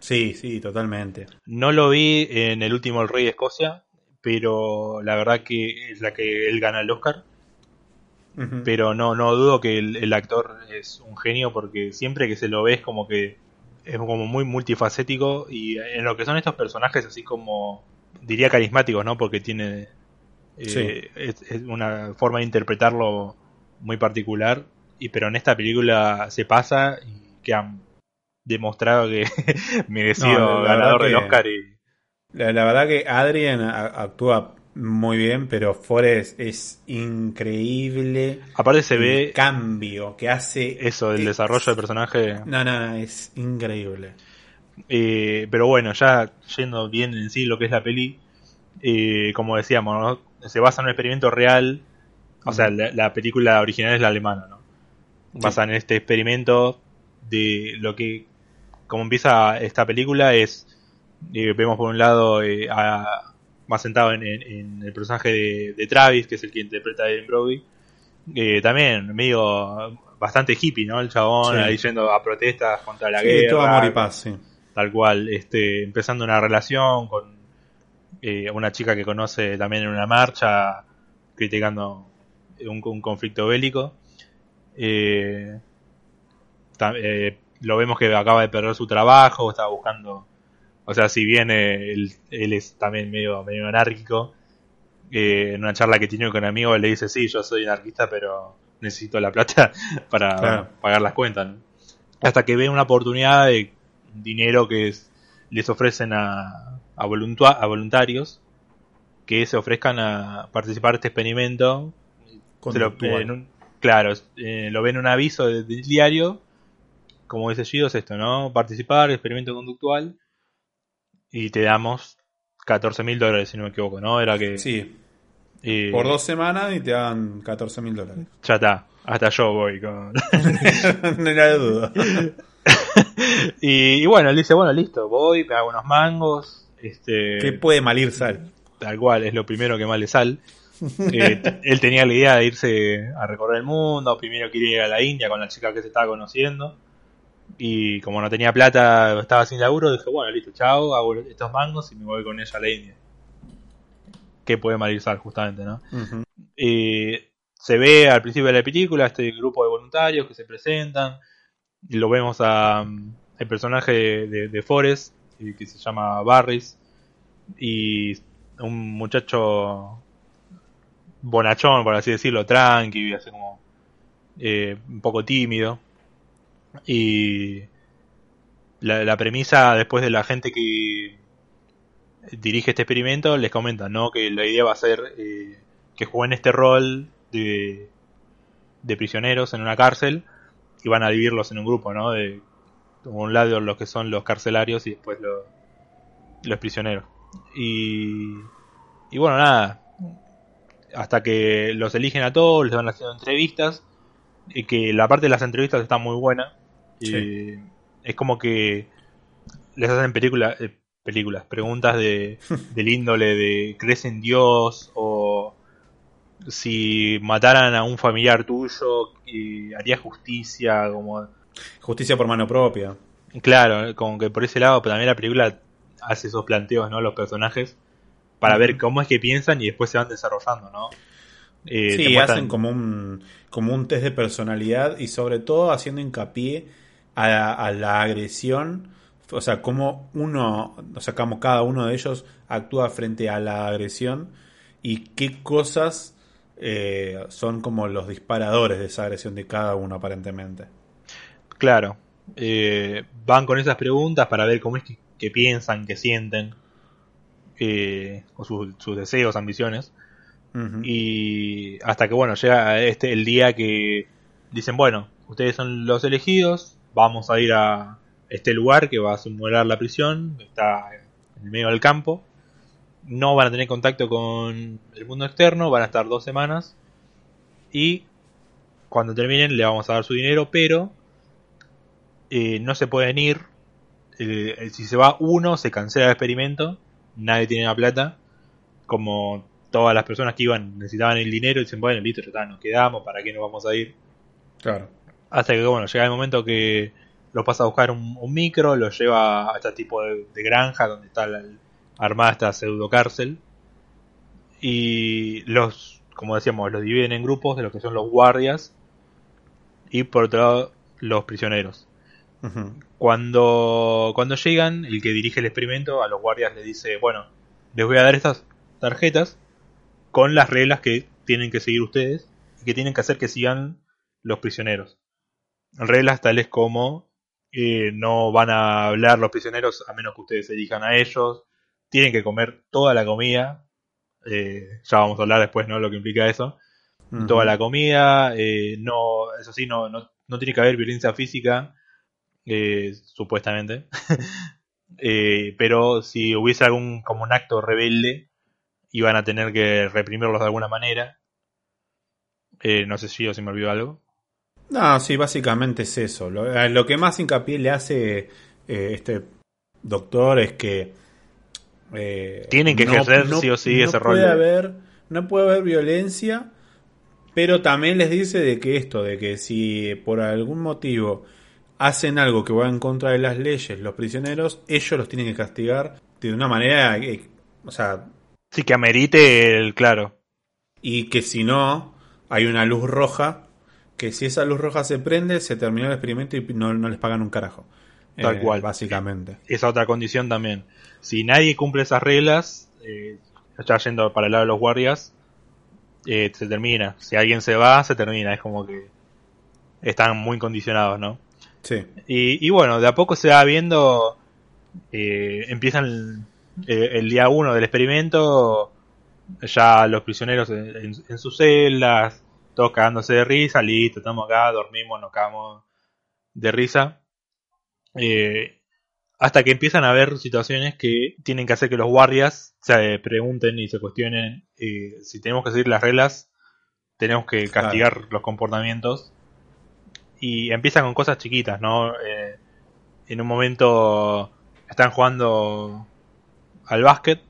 Sí, sí, totalmente. no lo vi en el último El Rey de Escocia, pero la verdad que es la que él gana el Oscar. Pero no, no dudo que el, el actor es un genio porque siempre que se lo ve es como que es como muy multifacético y en lo que son estos personajes así como diría carismáticos, ¿no? Porque tiene eh, Sí. es, es una forma de interpretarlo muy particular y pero en esta película se pasa y que han demostrado que [laughs] merecido No, ganador del Oscar y La, la verdad que Adrian actúa muy bien, pero Forrest es increíble. aparte se el ve cambio que hace. eso del es- desarrollo del personaje No, no, no, es increíble. Eh, pero bueno, ya yendo bien en sí lo que es la peli, eh, como decíamos, ¿no? se basa en un experimento real. O sea, la, la película original es la alemana, ¿no? Basa en este experimento de lo que, como empieza esta película, es, eh, vemos por un lado, eh, a- más sentado en, en- en el personaje de, de Travis, que es el que interpreta a Eden Brody, eh, también medio bastante hippie, ¿no? El chabón Sí. ahí yendo a protestas contra la Sí, guerra. todo amor y paz, sí. Tal cual, este, empezando una relación con eh, una chica que conoce también en una marcha, criticando un, un conflicto bélico. Eh, eh, lo vemos que acaba de perder su trabajo, está buscando, o sea, si bien eh, él, él es también medio, medio anárquico, eh, en una charla que tiene con amigos le dice, sí, yo soy anarquista, pero necesito la plata [laughs] para Claro. pagar las cuentas. ¿no? Hasta que ve una oportunidad de dinero que es- les ofrecen a, a, voluntua- a voluntarios que se ofrezcan a participar de este experimento. Lo- en un- claro, eh, lo ven en un aviso de- del diario. Como dice Gido, es esto, ¿no? Participar, experimento conductual. Y te damos 14 mil dólares, si no me equivoco, ¿no? Era que. Sí, eh, por dos semanas y te dan 14 mil dólares. Ya está. Hasta yo voy con. [laughs] no de duda. [laughs] y, y bueno, él dice, bueno, listo, voy, me hago unos mangos. Este, ¿Qué puede mal ir sal? tal cual, es lo primero que más le sale. Eh, él tenía la idea de irse a recorrer el mundo, primero quería ir a la India con la chica que se estaba conociendo. Y como no tenía plata, estaba sin laburo, dije, bueno, listo, chao, hago estos mangos y me voy con ella a la India. Que puede mal ir sal, justamente, ¿no? Eh, se ve al principio de la película este grupo de voluntarios que se presentan. Y lo vemos a mm, el personaje de, de, de Forrest, eh, que se llama Barris. Y un muchacho bonachón, por así decirlo, tranqui, así como eh, un poco tímido. Y la, la premisa después de la gente que dirige este experimento les comenta, ¿no? Que la idea va a ser eh, que jueguen este rol de, de prisioneros en una cárcel y van a dividirlos en un grupo, ¿no? De un lado los que son los carcelarios y después los, los prisioneros. Y, y bueno, nada. Hasta que los eligen a todos, les van haciendo entrevistas. Y que la parte de las entrevistas está muy buena. Y Sí. es como que les hacen películas, eh, películas, preguntas de, [laughs] del índole de ¿crees en Dios? O si mataran a un familiar tuyo, y haría justicia, como Justicia por mano propia. Claro, como que por ese lado, pero también la película hace esos planteos, ¿no? Los personajes, para ver cómo es que piensan y después se van desarrollando, ¿no? Eh, Sí, muestran- hacen como un, como un test de personalidad y sobre todo haciendo hincapié a, a la agresión o sea, cómo uno, o sea, cómo cada uno de ellos actúa frente a la agresión y qué cosas eh, son como los disparadores de esa agresión de cada uno aparentemente. Claro, eh, van con esas preguntas para ver cómo es que, piensan, que sienten, eh, o sus deseos, ambiciones. Y hasta que, bueno, llega este, el día que dicen, bueno, ustedes son los elegidos, vamos a ir a este lugar que va a simular la prisión, está en el medio del campo. No van a tener contacto con el mundo externo, van a estar dos semanas. Y cuando terminen le vamos a dar su dinero, pero eh, no se pueden ir. Eh, si se va uno, se cancela el experimento. Nadie tiene la plata. Como todas las personas que iban necesitaban el dinero y dicen, bueno, listo, ya está, nos quedamos, ¿para qué nos vamos a ir? Claro. Hasta que, bueno, llega el momento que lo pasa a buscar un, micro, lo lleva a este tipo de, granja donde está la, armada esta pseudo cárcel. Y los, como decíamos, los dividen en grupos de los que son los guardias y por otro lado los prisioneros. Cuando, cuando llegan, el que dirige el experimento a los guardias le dice, bueno, les voy a dar estas tarjetas con las reglas que tienen que seguir ustedes y que tienen que hacer que sigan los prisioneros. Reglas tales como eh, no van a hablar los prisioneros a menos que ustedes se elijan a ellos, tienen que comer toda la comida, eh, ya vamos a hablar después, ¿no? Lo que implica eso. Toda la comida, eh, no, eso sí, no, no, no, tiene que haber violencia física, supuestamente. [laughs] pero si hubiese algún como un acto rebelde, iban a tener que reprimirlos de alguna manera. no sé si yo si me olvidó algo. No, sí, básicamente es eso. Lo, eh, que más hincapié le hace eh, este doctor es que... Eh, Tienen que ejercer sí o sí ese rol. Haber, no puede haber violencia, pero también les dice de que esto, de que si por algún motivo hacen algo que va en contra de las leyes, los prisioneros, ellos los tienen que castigar de una manera, o sea... Sí, que amerite el claro. Y que si no, hay una luz roja que si esa luz roja se prende, se terminó el experimento y no, les pagan un carajo. Tal eh, cual. Básicamente. Esa otra condición también. Si nadie cumple esas reglas, eh, está yendo para el lado de los guardias, eh, se termina. Si alguien se va, se termina. Es como que están muy condicionados, ¿no? Sí. Y, bueno, de a poco se va viendo, empiezan el, día uno del experimento, ya los prisioneros en sus celdas, todos cagándose de risa, listo, estamos acá, dormimos, nos cagamos de risa. Eh, hasta que empiezan a haber situaciones que tienen que hacer que los guardias se pregunten y se cuestionen eh, si tenemos que seguir las reglas, tenemos que castigar los comportamientos. Y empiezan con cosas chiquitas, ¿no? Eh, en un momento están jugando al básquet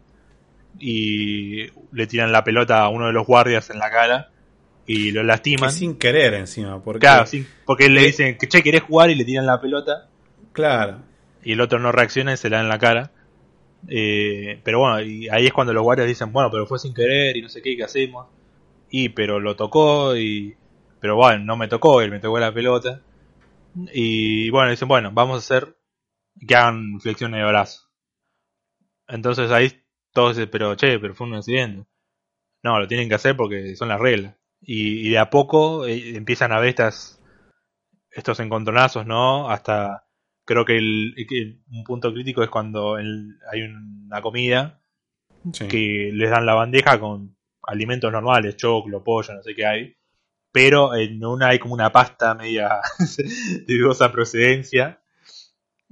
y le tiran la pelota a uno de los guardias en la cara y lo lastiman. sin querer encima. Porque, claro, porque le dicen que che, querés jugar y le tiran la pelota. Claro. Y el otro no reacciona y se la da en la cara. Eh, pero bueno, y ahí es cuando los guardias dicen, bueno, pero fue sin querer y no sé qué, ¿qué hacemos? Y pero lo tocó y... Pero bueno, no me tocó, él me tocó la pelota. Y bueno, dicen, bueno, vamos a hacer que hagan flexiones de brazo. Entonces ahí todos dicen, pero che, pero fue un accidente. No, lo tienen que hacer porque son las reglas. Y, de a poco eh, empiezan a ver estas, estos encontronazos, ¿no? Hasta creo que, el, un punto crítico es cuando hay una comida que les dan la bandeja con alimentos normales, choclo, pollo, no sé qué hay. Pero en una hay como una pasta media [laughs] de dudosa procedencia.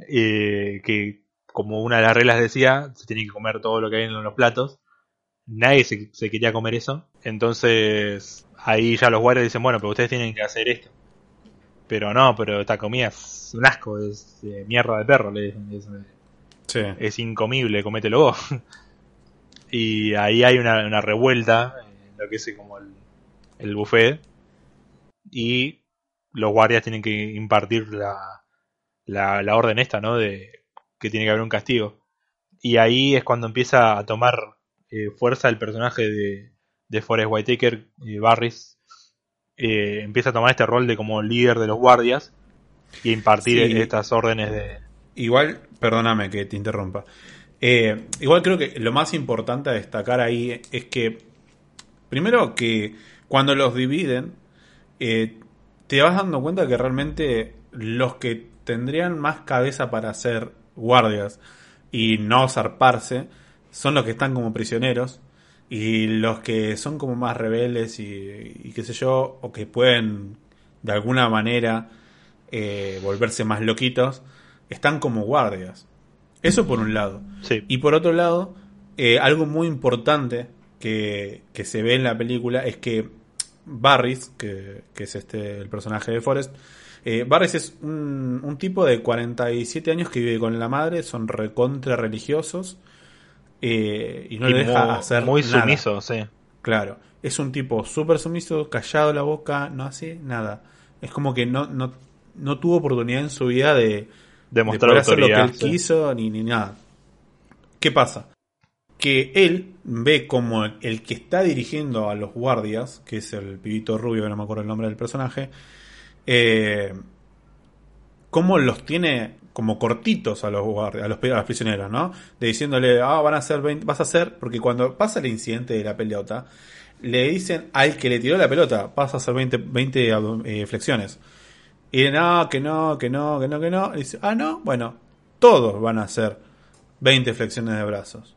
Eh, que como una de las reglas decía, se tiene que comer todo lo que hay en los platos. Nadie se quería comer eso. Entonces ahí ya los guardias dicen, bueno, pero ustedes tienen que hacer esto. Pero no, pero esta comida es un asco, es mierda de perro, le dicen. Es, incomible, comételo vos. [laughs] y ahí hay una, revuelta, en lo que es como el, el buffet. Y los guardias tienen que impartir la, la, orden esta, ¿no? De que tiene que haber un castigo. Y ahí es cuando empieza a tomar eh, fuerza el personaje de, de Forrest Whitaker, y Barris, empieza a tomar este rol de como líder de los guardias y impartir estas órdenes de, igual, perdóname que te interrumpa. Eh, igual creo que lo más importante a destacar ahí es que, primero que cuando los dividen, eh, te vas dando cuenta que realmente los que tendrían más cabeza para ser guardias y no zarparse son los que están como prisioneros y los que son como más rebeldes y, qué sé yo, o que pueden de alguna manera eh, volverse más loquitos, están como guardias. Eso por un lado. Y por otro lado, eh, algo muy importante que, que, se ve en la película es que Barris, que, que es este el personaje de Forrest, eh, Barris es un, un, tipo de 47 años que vive con la madre, son recontra religiosos eh, y no le deja hacer muy sumiso, sí. Claro, es un tipo súper sumiso, callado la boca, no hace nada. Es como que no, no, no tuvo oportunidad en su vida de, demostrar de hacer lo que él quiso ni, ni nada. ¿Qué pasa? Que él ve como el que está dirigiendo a los guardias, que es el pibito rubio, que no me acuerdo el nombre del personaje, eh, cómo los tiene como cortitos a los guardias, a los, prisioneros, ¿no? De diciéndole, ah, van a ser 20, vas a hacer, porque cuando pasa el incidente de la pelota, le dicen al que le tiró la pelota, vas a hacer 20, 20 eh, flexiones. Y no, que no, que no, que no, que no. Dice, ah, no, bueno, todos van a hacer 20 flexiones de brazos.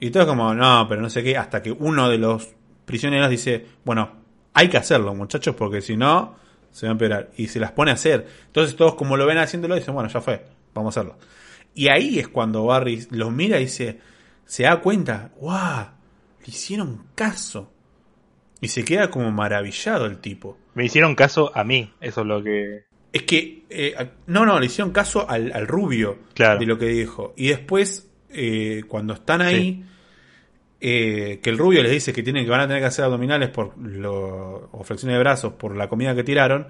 Y todo como, no, pero no sé qué, hasta que uno de los prisioneros dice, bueno, hay que hacerlo, muchachos, porque si no, se va a empeorar. Y se las pone a hacer. Entonces todos como lo ven haciéndolo dicen, bueno, ya fue, vamos a hacerlo. Y ahí es cuando Barry los mira y dice, se da cuenta, ¡guau! Le hicieron caso. Y se queda como maravillado el tipo. Me hicieron caso a mí, eso es lo que... Es que, eh, no, no, le hicieron caso al, rubio claro. de lo que dijo. Y después, eh, cuando están ahí, eh, que el rubio les dice que tienen que van a tener que hacer abdominales por lo, o flexiones de brazos por la comida que tiraron,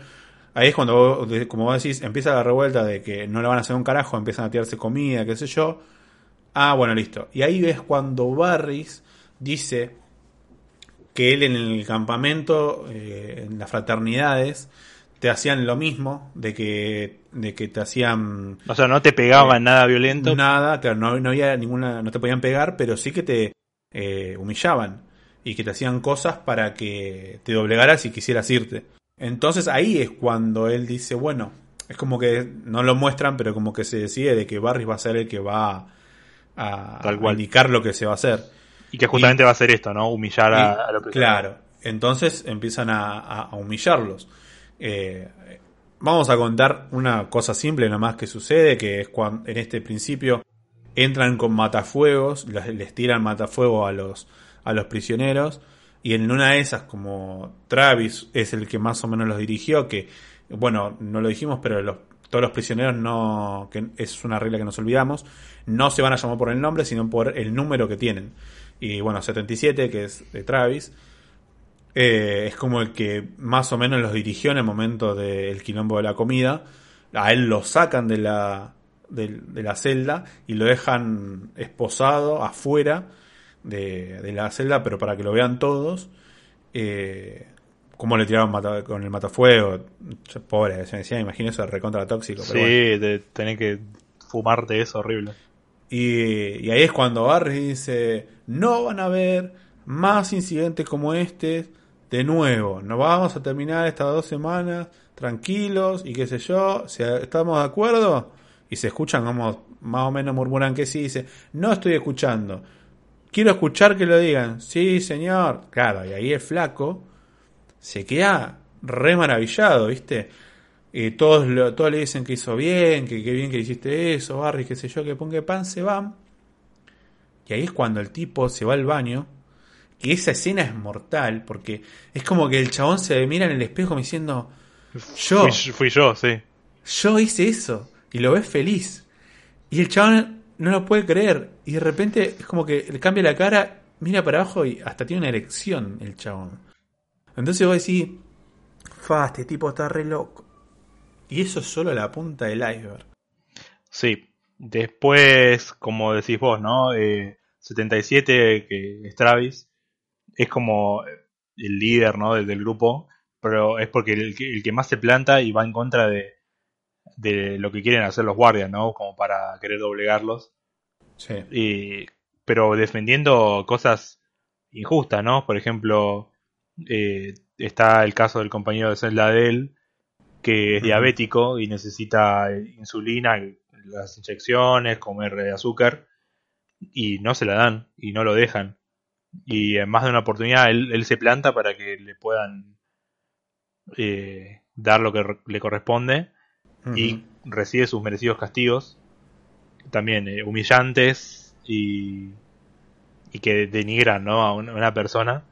ahí es cuando, como vos decís, empieza la revuelta de que no le van a hacer un carajo, empiezan a tirarse comida, qué sé yo. Ah, bueno, listo. Y ahí ves cuando Barris dice que él en el campamento, eh, en las fraternidades, te hacían lo mismo, de que, de que te hacían... O sea, no te pegaban eh, nada violento. Nada, claro, no, no había ninguna, no te podían pegar, pero sí que te eh, humillaban y que te hacían cosas para que te doblegaras y quisieras irte. Entonces ahí es cuando él dice, bueno, es como que no lo muestran, pero como que se decide de que Barris va a ser el que va a, indicar lo que se va a hacer. Y que justamente va a ser esto, ¿no? Humillar a, los Claro, entonces empiezan a, humillarlos. Eh, vamos a contar una cosa simple nomás que sucede, que es cuando en este principio entran con matafuegos, les, tiran matafuego a los, a los prisioneros. Y en una de esas, como Travis es el que más o menos los dirigió, que, bueno, no lo dijimos, pero todos los prisioneros no, que es una regla que nos olvidamos, no se van a llamar por el nombre, sino por el número que tienen. Y bueno, 77, que es de Travis, eh, es como el que más o menos los dirigió en el momento del quilombo de la comida. A él lo sacan de la, de, la celda y lo dejan esposado afuera de, la celda, pero para que lo vean todos. Eh, cómo le tiraron con el matafuego. Pobre, se me decía, imagino eso recontra tóxico. sí, de tener que fumarte eso horrible. Y, ahí es cuando Barry dice, no van a haber más incidentes como este de nuevo. No vamos a terminar estas dos semanas tranquilos y qué sé yo. ¿Estamos de acuerdo? y se escuchan como más o menos murmuran que sí, dice, no estoy escuchando, quiero escuchar que lo digan, sí señor, claro, y ahí el flaco se queda re maravillado, ¿viste? Y todos, todos le dicen que hizo bien, que qué bien que hiciste eso, Barry, qué sé yo, que ponga pan, se van. Y ahí es cuando el tipo se va al baño. Y esa escena es mortal, porque es como que el chabón se mira en el espejo diciendo, yo. fui yo, sí. Yo hice eso y lo ves feliz. Y el chabón no lo puede creer. Y de repente es como que le cambia la cara, mira para abajo y hasta tiene una erección el chabón. Entonces vos decís, fa, este tipo está re loco. Y eso es solo la punta del iceberg. Sí. Después, como decís vos, ¿no? 77, eh, que es Travis, es como el líder, ¿no? Del, grupo, pero es porque el, el que más se planta y va en contra de, de lo que quieren hacer los guardias, ¿no? Como para querer doblegarlos. Sí. Y, pero defendiendo cosas injustas, ¿no? Por ejemplo, eh, está el caso del compañero de celda de él, que es diabético y necesita insulina, las inyecciones, comer azúcar, y no se la dan, y no lo dejan. Y en más de una oportunidad él, él se planta para que le puedan eh, dar lo que le corresponde y recibe sus merecidos castigos, también eh, humillantes y, y que denigran ¿no? a una, persona.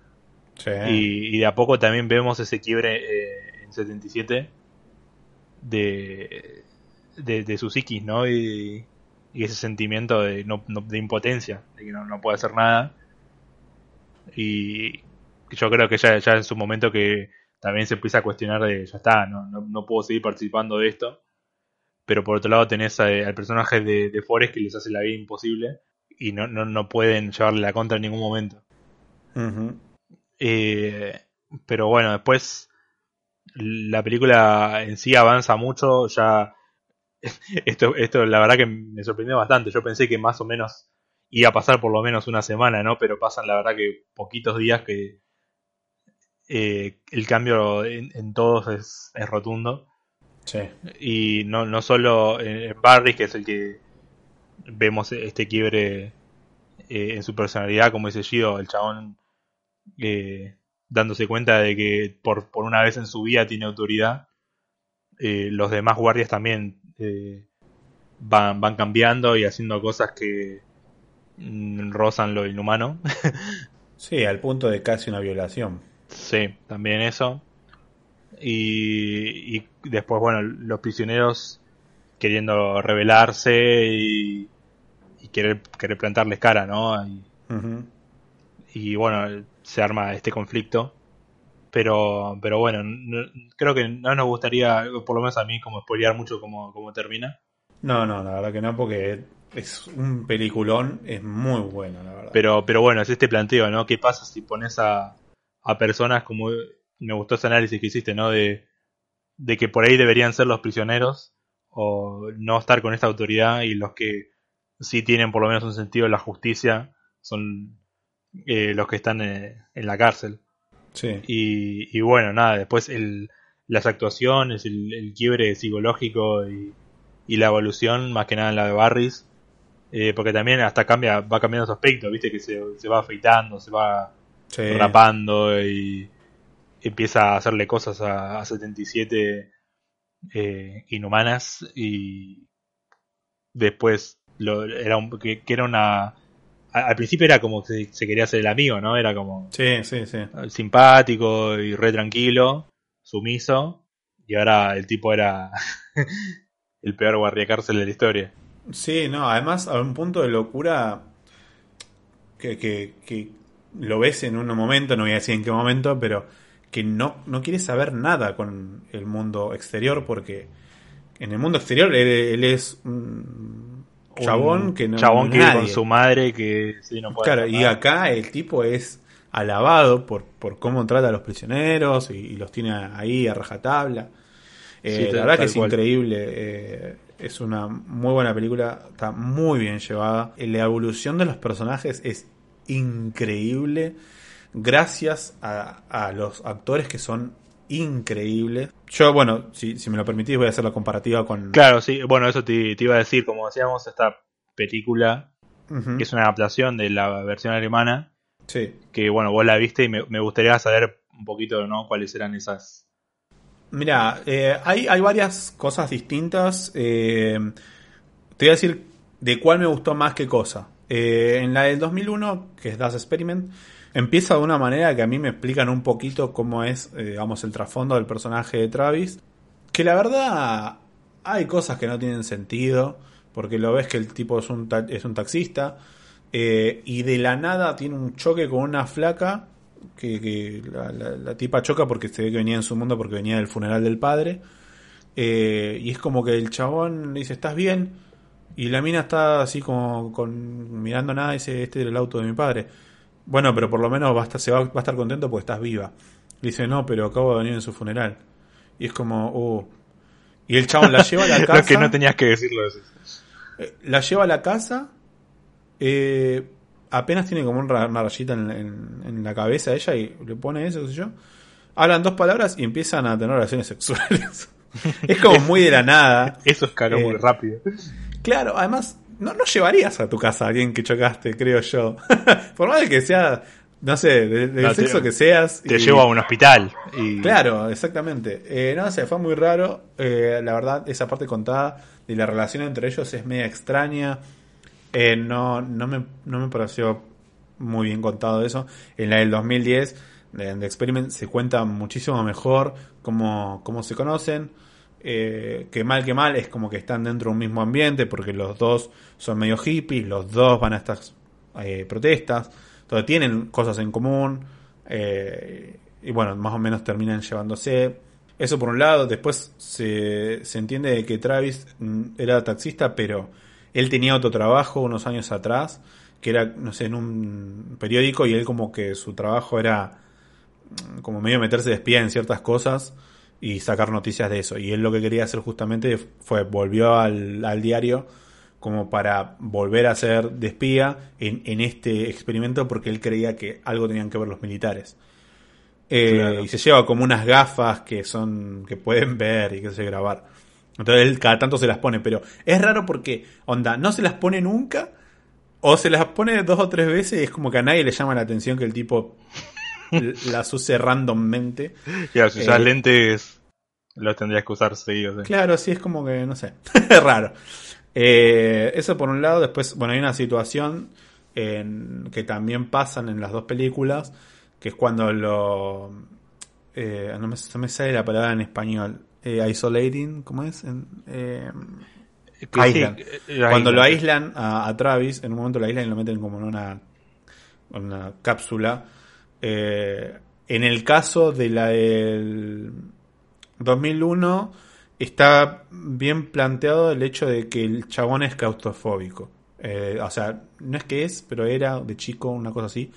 Sí. Y, y de a poco también vemos ese quiebre eh, en 77 de, de, de su psiquis, ¿no? Y, y ese sentimiento de, no, no- de impotencia, de que no, no puede hacer nada. Y yo creo que ya, ya en su momento que también se empieza a cuestionar de, ya está, no, no, no puedo seguir participando de esto. Pero por otro lado tenés a- al personaje de, de Forrest que les hace la vida imposible y no, no, no pueden llevarle la contra en ningún momento. Eh, pero bueno, después la película en sí avanza mucho. Ya [laughs] esto, esto la verdad que me sorprendió bastante. Yo pensé que más o menos iba a pasar por lo menos una semana, ¿no? Pero pasan la verdad que poquitos días que eh, el cambio en, en todos es, es rotundo. Sí. Y no, no solo en, Barry, que es el que vemos este quiebre eh, en su personalidad, como dice Gido, el chabón eh, dándose cuenta de que por, por una vez en su vida tiene autoridad. Eh, los demás guardias también van, van cambiando y haciendo cosas que rozan lo inhumano. [laughs] Sí, al punto de casi una violación. Sí, también eso. Y, y después, bueno, los prisioneros queriendo rebelarse y, y querer, querer plantarles cara, ¿no? Y, y bueno, se arma este conflicto. Pero, pero bueno, no- creo que no nos gustaría, por lo menos a mí, como spoilear mucho cómo, cómo termina. No, no, la verdad que no, porque es un peliculón, es muy bueno, la verdad. Pero, pero bueno, es este planteo, ¿no? ¿Qué pasa si pones a, a personas como me gustó ese análisis que hiciste, ¿no? De, de que por ahí deberían ser los prisioneros o no estar con esta autoridad y los que sí tienen por lo menos un sentido de la justicia son eh, los que están eh, en la cárcel. sí. Y, y bueno, nada, después el, las actuaciones, el, el quiebre psicológico y, y la evolución, más que nada en la de Barris, eh, porque también hasta cambia, va cambiando su aspecto, viste que se, se va afeitando, se va sí. rapando y empieza a hacerle cosas a, a 77 eh, inhumanas y después lo, era un, que, que era una al principio era como que se, se quería hacer el amigo, ¿no? Era como Sí, sí, sí. simpático y re tranquilo, sumiso, y ahora el tipo era [laughs] el peor guardiacárcel de la historia. Sí, no, además a un punto de locura que, que, que lo ves en un momento, no voy a decir en qué momento, pero que no, no quiere saber nada con el mundo exterior porque en el mundo exterior él, él es un chabón Un que no chabón que vive con su madre que sí, no puede Claro, y acá el tipo es alabado por, por cómo trata a los prisioneros y, y los tiene ahí a rajatabla. Eh, Sí, tal- la verdad que es cual. increíble. eh, es una muy buena película. Está muy bien llevada. La evolución de los personajes es increíble. Gracias a, a los actores que son increíbles. Yo, bueno, si, si me lo permitís, voy a hacer la comparativa con. Claro, sí, bueno, eso te, te iba a decir, como decíamos, esta película, que es una adaptación de la versión alemana, Sí. que bueno, vos la viste y me, me gustaría saber un poquito, ¿no? Cuáles eran esas... Mira, eh, hay, hay varias cosas distintas. eh, te voy a decir de cuál me gustó más qué cosa. Eh, en la del 2001, que es Das Experiment, empieza de una manera que a mí me explican un poquito cómo es, eh, digamos, el trasfondo del personaje de Travis. Que la verdad hay cosas que no tienen sentido, porque lo ves que el tipo es un, es un taxista, y de la nada tiene un choque con una flaca, que, que la, la- la tipa choca porque se ve que venía en su mundo porque venía del funeral del padre, eh, y es como que el chabón le dice, ¿estás bien? Y la mina está así como con, mirando nada dice, este es el auto de mi padre. Bueno, pero por lo menos va a estar, se va, va a estar contento porque estás viva. Le dice, no, pero acabo de venir en su funeral. Y es como, oh. Y el chabón la lleva a la casa. [laughs] Lo que no tenías que decirlo. Eh, La lleva a la casa. eh, apenas tiene como una rayita en, en- en la cabeza ella y le pone eso, qué sé yo. Hablan dos palabras y empiezan a tener relaciones sexuales. [laughs] es como muy de la nada. Eso escaló Eh, muy rápido. Claro, además, no, no llevarías a tu casa a alguien que chocaste, creo yo. [laughs] Por más de que sea, no sé, de- del te- sexo que seas. Te y- llevo a un hospital. Y... Claro, exactamente. Eh, no sé, fue muy raro. Eh, la verdad, esa parte contada de la relación entre ellos es media extraña. Eh, no, no, me, no me pareció muy bien contado eso. En la del 2010, de, de Experiment, se cuenta muchísimo mejor cómo, cómo se conocen. Eh, que mal que mal es como que están dentro de un mismo ambiente porque los dos son medio hippies, los dos van a estas eh, protestas, entonces tienen cosas en común eh, y bueno, más o menos terminan llevándose. Eso por un lado, después se, se entiende de que Travis mm, era taxista, pero él tenía otro trabajo unos años atrás, que era, no sé, en un periódico y él como que su trabajo era mm, como medio meterse de espía en ciertas cosas y sacar noticias de eso. Y él lo que quería hacer justamente fue, volvió al, al diario como para volver a ser de espía en, en este experimento porque él creía que algo tenían que ver los militares. Eh, Claro. Y se lleva como unas gafas que son que pueden ver y que se grabar. Entonces él cada tanto se las pone, pero es raro porque, onda, no se las pone nunca o se las pone dos o tres veces y es como que a nadie le llama la atención que el tipo [laughs] las use randommente. Claro, si usas Eh, lentes, los tendrías que usar seguidos. ¿eh? Claro, sí, es como que, no sé, [laughs] es raro. Eh, eso por un lado, después, bueno, hay una situación en- que también pasan en las dos películas, que es cuando lo... eh, no, me, no me sale la palabra en español. Eh, isolating, ¿cómo es? En, eh, sí, eh, cuando lo aíslan. aíslan a, a Travis, en un momento lo aíslan y lo meten como en una, una cápsula. Eh, en el caso de la del 2001, está bien planteado el hecho de que el chabón es claustrofóbico. Eh, o sea, no es que es, pero era de chico, una cosa así.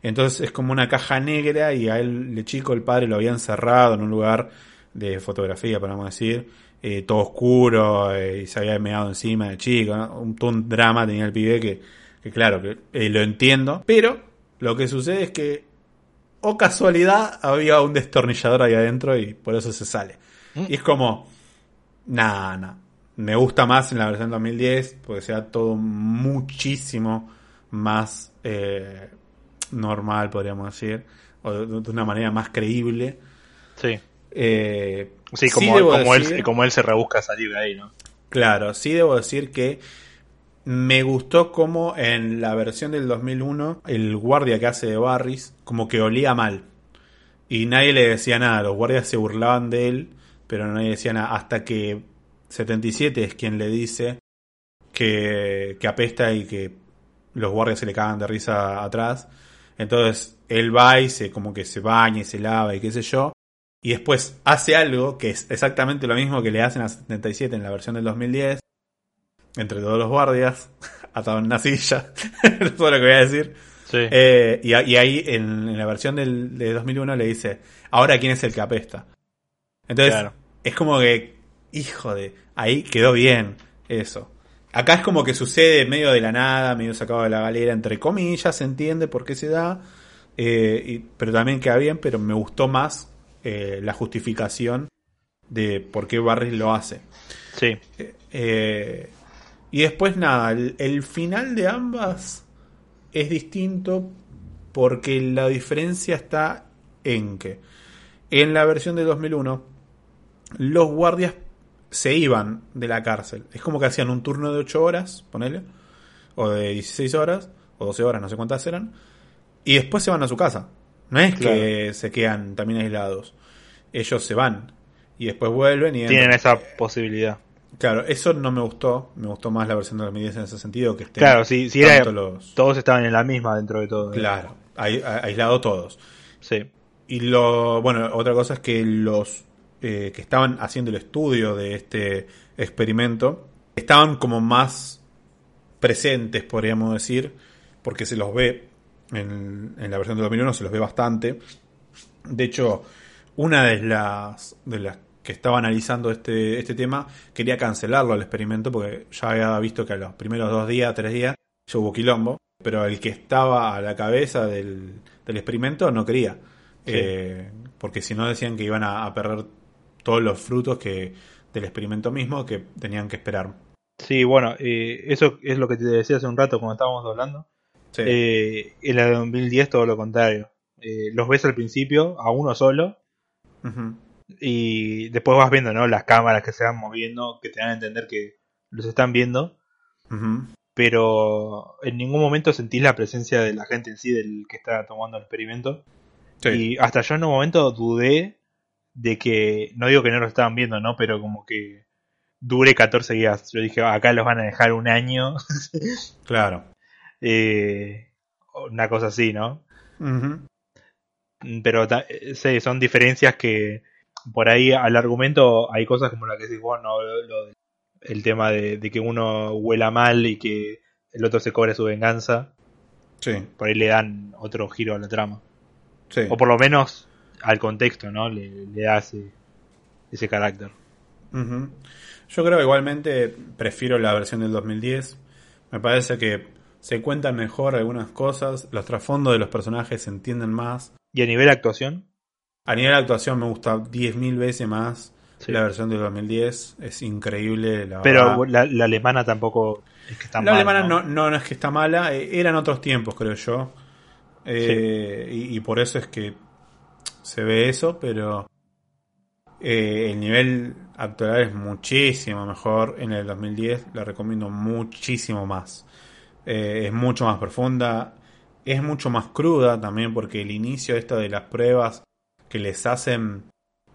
Entonces es como una caja negra y a él de chico el padre lo había encerrado en un lugar de fotografía, podemos decir, eh, todo oscuro eh, y se había meado encima de chico. ¿no? Un, todo un drama tenía el pibe que, que claro, que eh, lo entiendo. Pero lo que sucede es que, o casualidad, había un destornillador ahí adentro y por eso se sale. Y es como, nada, nada. Me gusta más en la versión 2010 porque sea todo muchísimo más eh, normal, podríamos decir, o de, de una manera más creíble. Sí, Eh, sí como, debo como, decir- él, como él se rebusca salir de ahí, ¿no? Claro, sí debo decir que me gustó como en la versión del 2001 el guardia que hace de Barris como que olía mal. Y nadie le decía nada, los guardias se burlaban de él, pero nadie decía nada. Hasta que 77 es quien le dice que, que apesta y que los guardias se le cagan de risa atrás. Entonces él va y se como que se baña y se lava y qué sé yo. Y después hace algo que es exactamente lo mismo que le hacen a 77 en la versión del 2010. Entre todos los guardias, [laughs] atado en una silla. [laughs] Todo lo que voy a decir. Sí. Eh, y, ahí en, en la versión del, de 2001 le dice, ahora quién es el que apesta. Entonces, Claro. es como que, hijo de, ahí quedó bien eso. Acá es como que sucede medio de la nada, medio sacado de la galera, entre comillas, se entiende por qué se da, eh, y- pero también queda bien, pero me gustó más eh, la justificación de por qué Barris lo hace. sí. Eh, y después nada, el, el final de ambas es distinto porque la diferencia está en que en la versión de 2001 los guardias se iban de la cárcel. Es como que hacían un turno de 8 horas, ponele, o de 16 horas, o 12 horas, no sé cuántas eran, y después se van a su casa. No es que se quedan también aislados. Ellos se van y después vuelven y Tienen esa posibilidad. Claro, eso no me gustó. Me gustó más la versión de 2010 en ese sentido. Que estén Claro, si, si era, los- todos estaban en la misma dentro de todo. Claro, ai- a- aislado todos. Sí. Y lo bueno, otra cosa es que los eh, que estaban haciendo el estudio de este experimento estaban como más presentes, podríamos decir, porque se los ve en, en la versión de 2001, se los ve bastante. De hecho, una de las, de las que estaba analizando este, este tema quería cancelarlo al experimento porque ya había visto que a los primeros dos días, tres días, ya hubo quilombo, pero el que estaba a la cabeza del, del experimento no quería. Eh, porque si no decían que iban a, perder todos los frutos que del experimento mismo que tenían que esperar. Sí, bueno, eh, eso es lo que te decía hace un rato cuando estábamos hablando. Eh, en la de 2010 todo lo contrario. los ves al principio a uno solo y después vas viendo ¿no? las cámaras que se van moviendo, que te dan a entender que los están viendo. Pero en ningún momento sentís la presencia de la gente en sí, del que está tomando el experimento. Y hasta yo en un momento dudé de que, no digo que no lo estaban viendo, ¿no? Pero como que dure 14 días. Yo dije, acá los van a dejar un año. [laughs] claro. Eh, una cosa así, ¿no? Pero sí, son diferencias que por ahí al argumento hay cosas como la que decís vos, ¿no? el tema de, que uno huela mal y que el otro se cobre su venganza. Sí. Por ahí le dan otro giro a la trama. O por lo menos al contexto, ¿no? Le, da ese, ese carácter. Yo creo que igualmente prefiero la versión del 2010. Me parece que se cuentan mejor algunas cosas, los trasfondos de los personajes se entienden más. ¿Y a nivel de actuación? A nivel de actuación me gusta 10.000 veces más la versión del 2010. Es increíble. La Pero la, alemana tampoco es que está mala. La alemana ¿no? ¿no? es que está mala. Eh, eran otros tiempos, creo yo. Eh, y, por eso es que se ve eso, pero eh, el nivel actual es muchísimo mejor. En el 2010 la recomiendo muchísimo más. Es mucho más profunda. Es mucho más cruda también porque el inicio esto de las pruebas que les hacen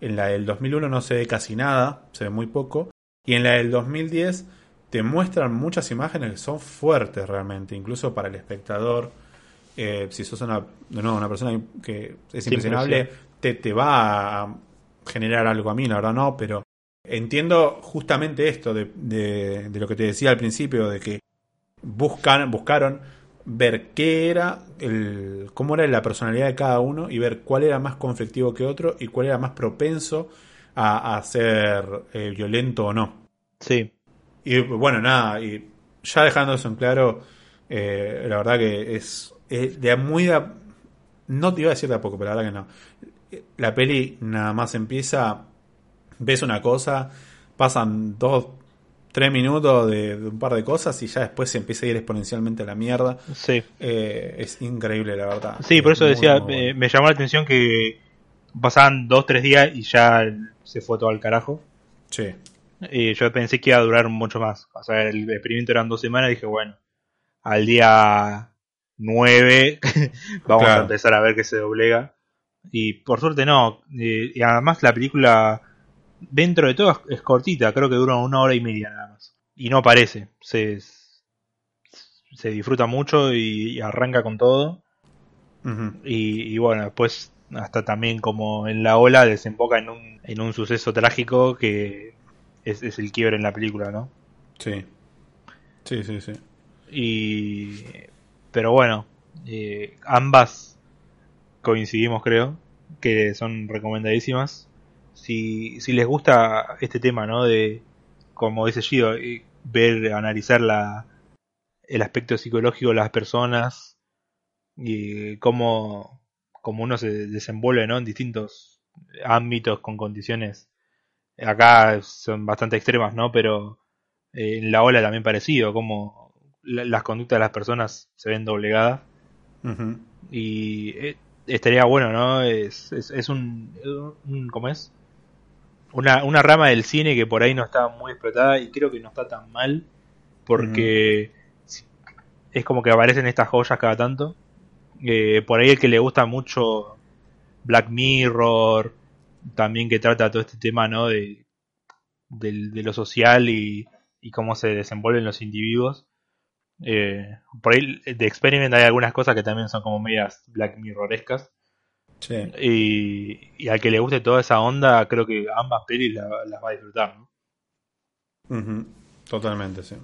en la del 2001 no se ve casi nada, se ve muy poco. Y en la del 2010 te muestran muchas imágenes que son fuertes realmente, incluso para el espectador. Eh, si sos una, una persona que es impresionable, te, te va a generar algo a mí, la verdad no, pero entiendo justamente esto de, de, de lo que te decía al principio, de que buscan, buscaron ver qué era el, cómo era la personalidad de cada uno y ver cuál era más conflictivo que otro y cuál era más propenso a, ser eh, violento o no. Sí. Y bueno, nada, y ya dejando eso en claro, eh, la verdad que es, de muy... no te iba a decir de a poco, pero la verdad que no. La peli nada más empieza, ves una cosa, pasan dos, tres minutos de, un par de cosas y ya después se empieza a ir exponencialmente a la mierda. Sí. Eh, es increíble, la verdad. Sí, por eso decía, me llamó la atención que pasaban dos, tres días y ya se fue todo al carajo. Sí. Y yo pensé que iba a durar mucho más. O sea, el experimento eran dos semanas y dije, bueno, al día nueve [laughs] vamos a empezar a ver que se doblega. Y por suerte no. y además la película dentro de todo es, cortita, creo que dura una hora y media nada más. Y no parece, se, se disfruta mucho y, arranca con todo. y, bueno, después hasta también como en la ola desemboca en un, en un suceso trágico que es, el quiebre en la película, ¿no? Sí. Sí, sí, sí. Y... Pero bueno, eh, ambas coincidimos creo que son recomendadísimas si, si les gusta este tema, ¿no? De, como dice Gido, eh, ver, analizar la, el aspecto psicológico de las personas y cómo, cómo uno se desenvuelve, ¿no? En distintos ámbitos con condiciones. Acá son bastante extremas, ¿no? Pero eh, en la ola también parecido, como las conductas de las personas se ven doblegadas. Y eh, estaría bueno, ¿no? Es, es, es un, un, ¿Cómo es? Una, una rama del cine que por ahí no está muy explotada y creo que no está tan mal porque es como que aparecen estas joyas cada tanto. Eh, por ahí el que le gusta mucho Black Mirror, también que trata todo este tema ¿no? de, lo social y, y, cómo se desenvuelven los individuos. Eh, por ahí de Experiment hay algunas cosas que también son como medias Black Mirrorescas. Y, y, al que le guste toda esa onda, creo que ambas pelis las va a disfrutar. Totalmente, sí.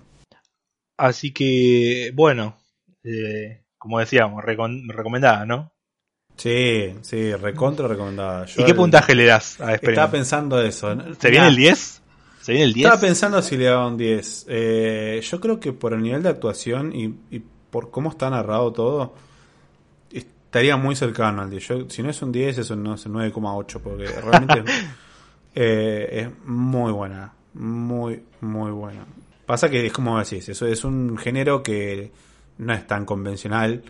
Así que, bueno, eh, como decíamos, recomendada, ¿no? Sí, sí, recontra recomendada. ¿Y qué puntaje le das a Experiment? Estaba pensando eso. ¿Se viene el 10? ¿Se viene el 10? Estaba pensando si le daba un 10. Eh, yo creo que por el nivel de actuación y, y por cómo está narrado todo, estaría muy cercano al 10. Yo, si no es un 10, es un, no sé, 9,8, porque realmente [laughs] eh, es muy buena. Muy, muy buena. Pasa que es como decís, eso es un género que no es tan convencional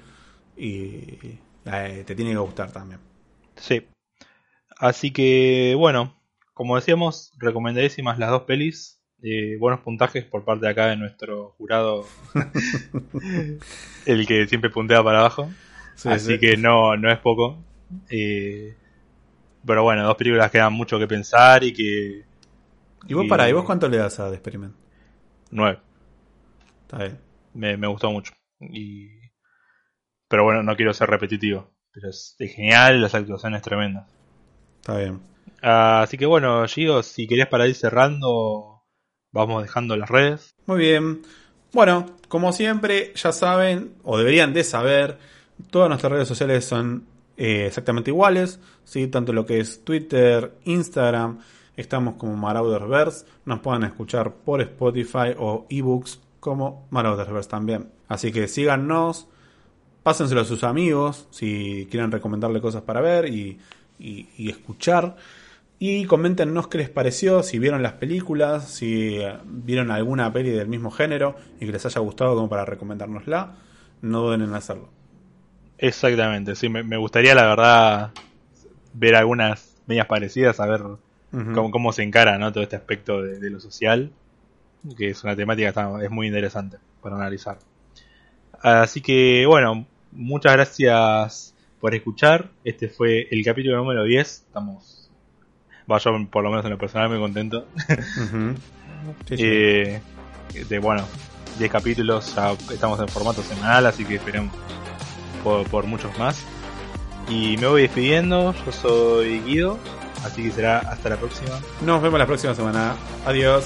y eh, te tiene que gustar también. Sí. Así que, bueno, como decíamos, recomendadísimas las dos pelis. Eh, buenos puntajes por parte de acá de nuestro jurado, [laughs] el que siempre puntea para abajo. Sí, Así sí. que no, no es poco. Eh, pero bueno, dos películas que dan mucho que pensar y que. ¿Y vos, para, ¿y vos cuánto le das a The Experiment? Nueve. Está bien. Me, me gustó mucho. Y... Pero bueno, no quiero ser repetitivo. Pero es, es genial, las actuaciones tremendas. Está bien. Ah, así que bueno, Gigo, si querías para ir cerrando, vamos dejando las redes. Muy bien. Bueno, como siempre, ya saben, o deberían de saber, todas nuestras redes sociales son eh, exactamente iguales, ¿sí? tanto lo que es Twitter, Instagram, estamos como Marauderverse, nos pueden escuchar por Spotify o ebooks como Marauderverse también. Así que síganos, pásenselo a sus amigos si quieren recomendarle cosas para ver y, y- y escuchar. Y coméntenos qué les pareció, si vieron las películas, si eh, vieron alguna peli del mismo género y que les haya gustado como para recomendárnosla. No duden en hacerlo. Exactamente, sí, me, me gustaría la verdad ver algunas medias parecidas, a ver Ujú. cómo, cómo se encara ¿no? todo este aspecto de, de lo social, que es una temática que está- es muy interesante para analizar. Así que bueno, muchas gracias por escuchar. Este fue el capítulo número 10. Estamos, va yo por lo menos en lo personal muy contento. Ujú. [laughs] Sí, sí. Eh, de bueno, 10 capítulos, ya estamos en formato semanal, así que esperemos por, muchos más. Y me voy despidiendo, yo soy Guido, así que será hasta la próxima. Nos vemos la próxima semana. Adiós.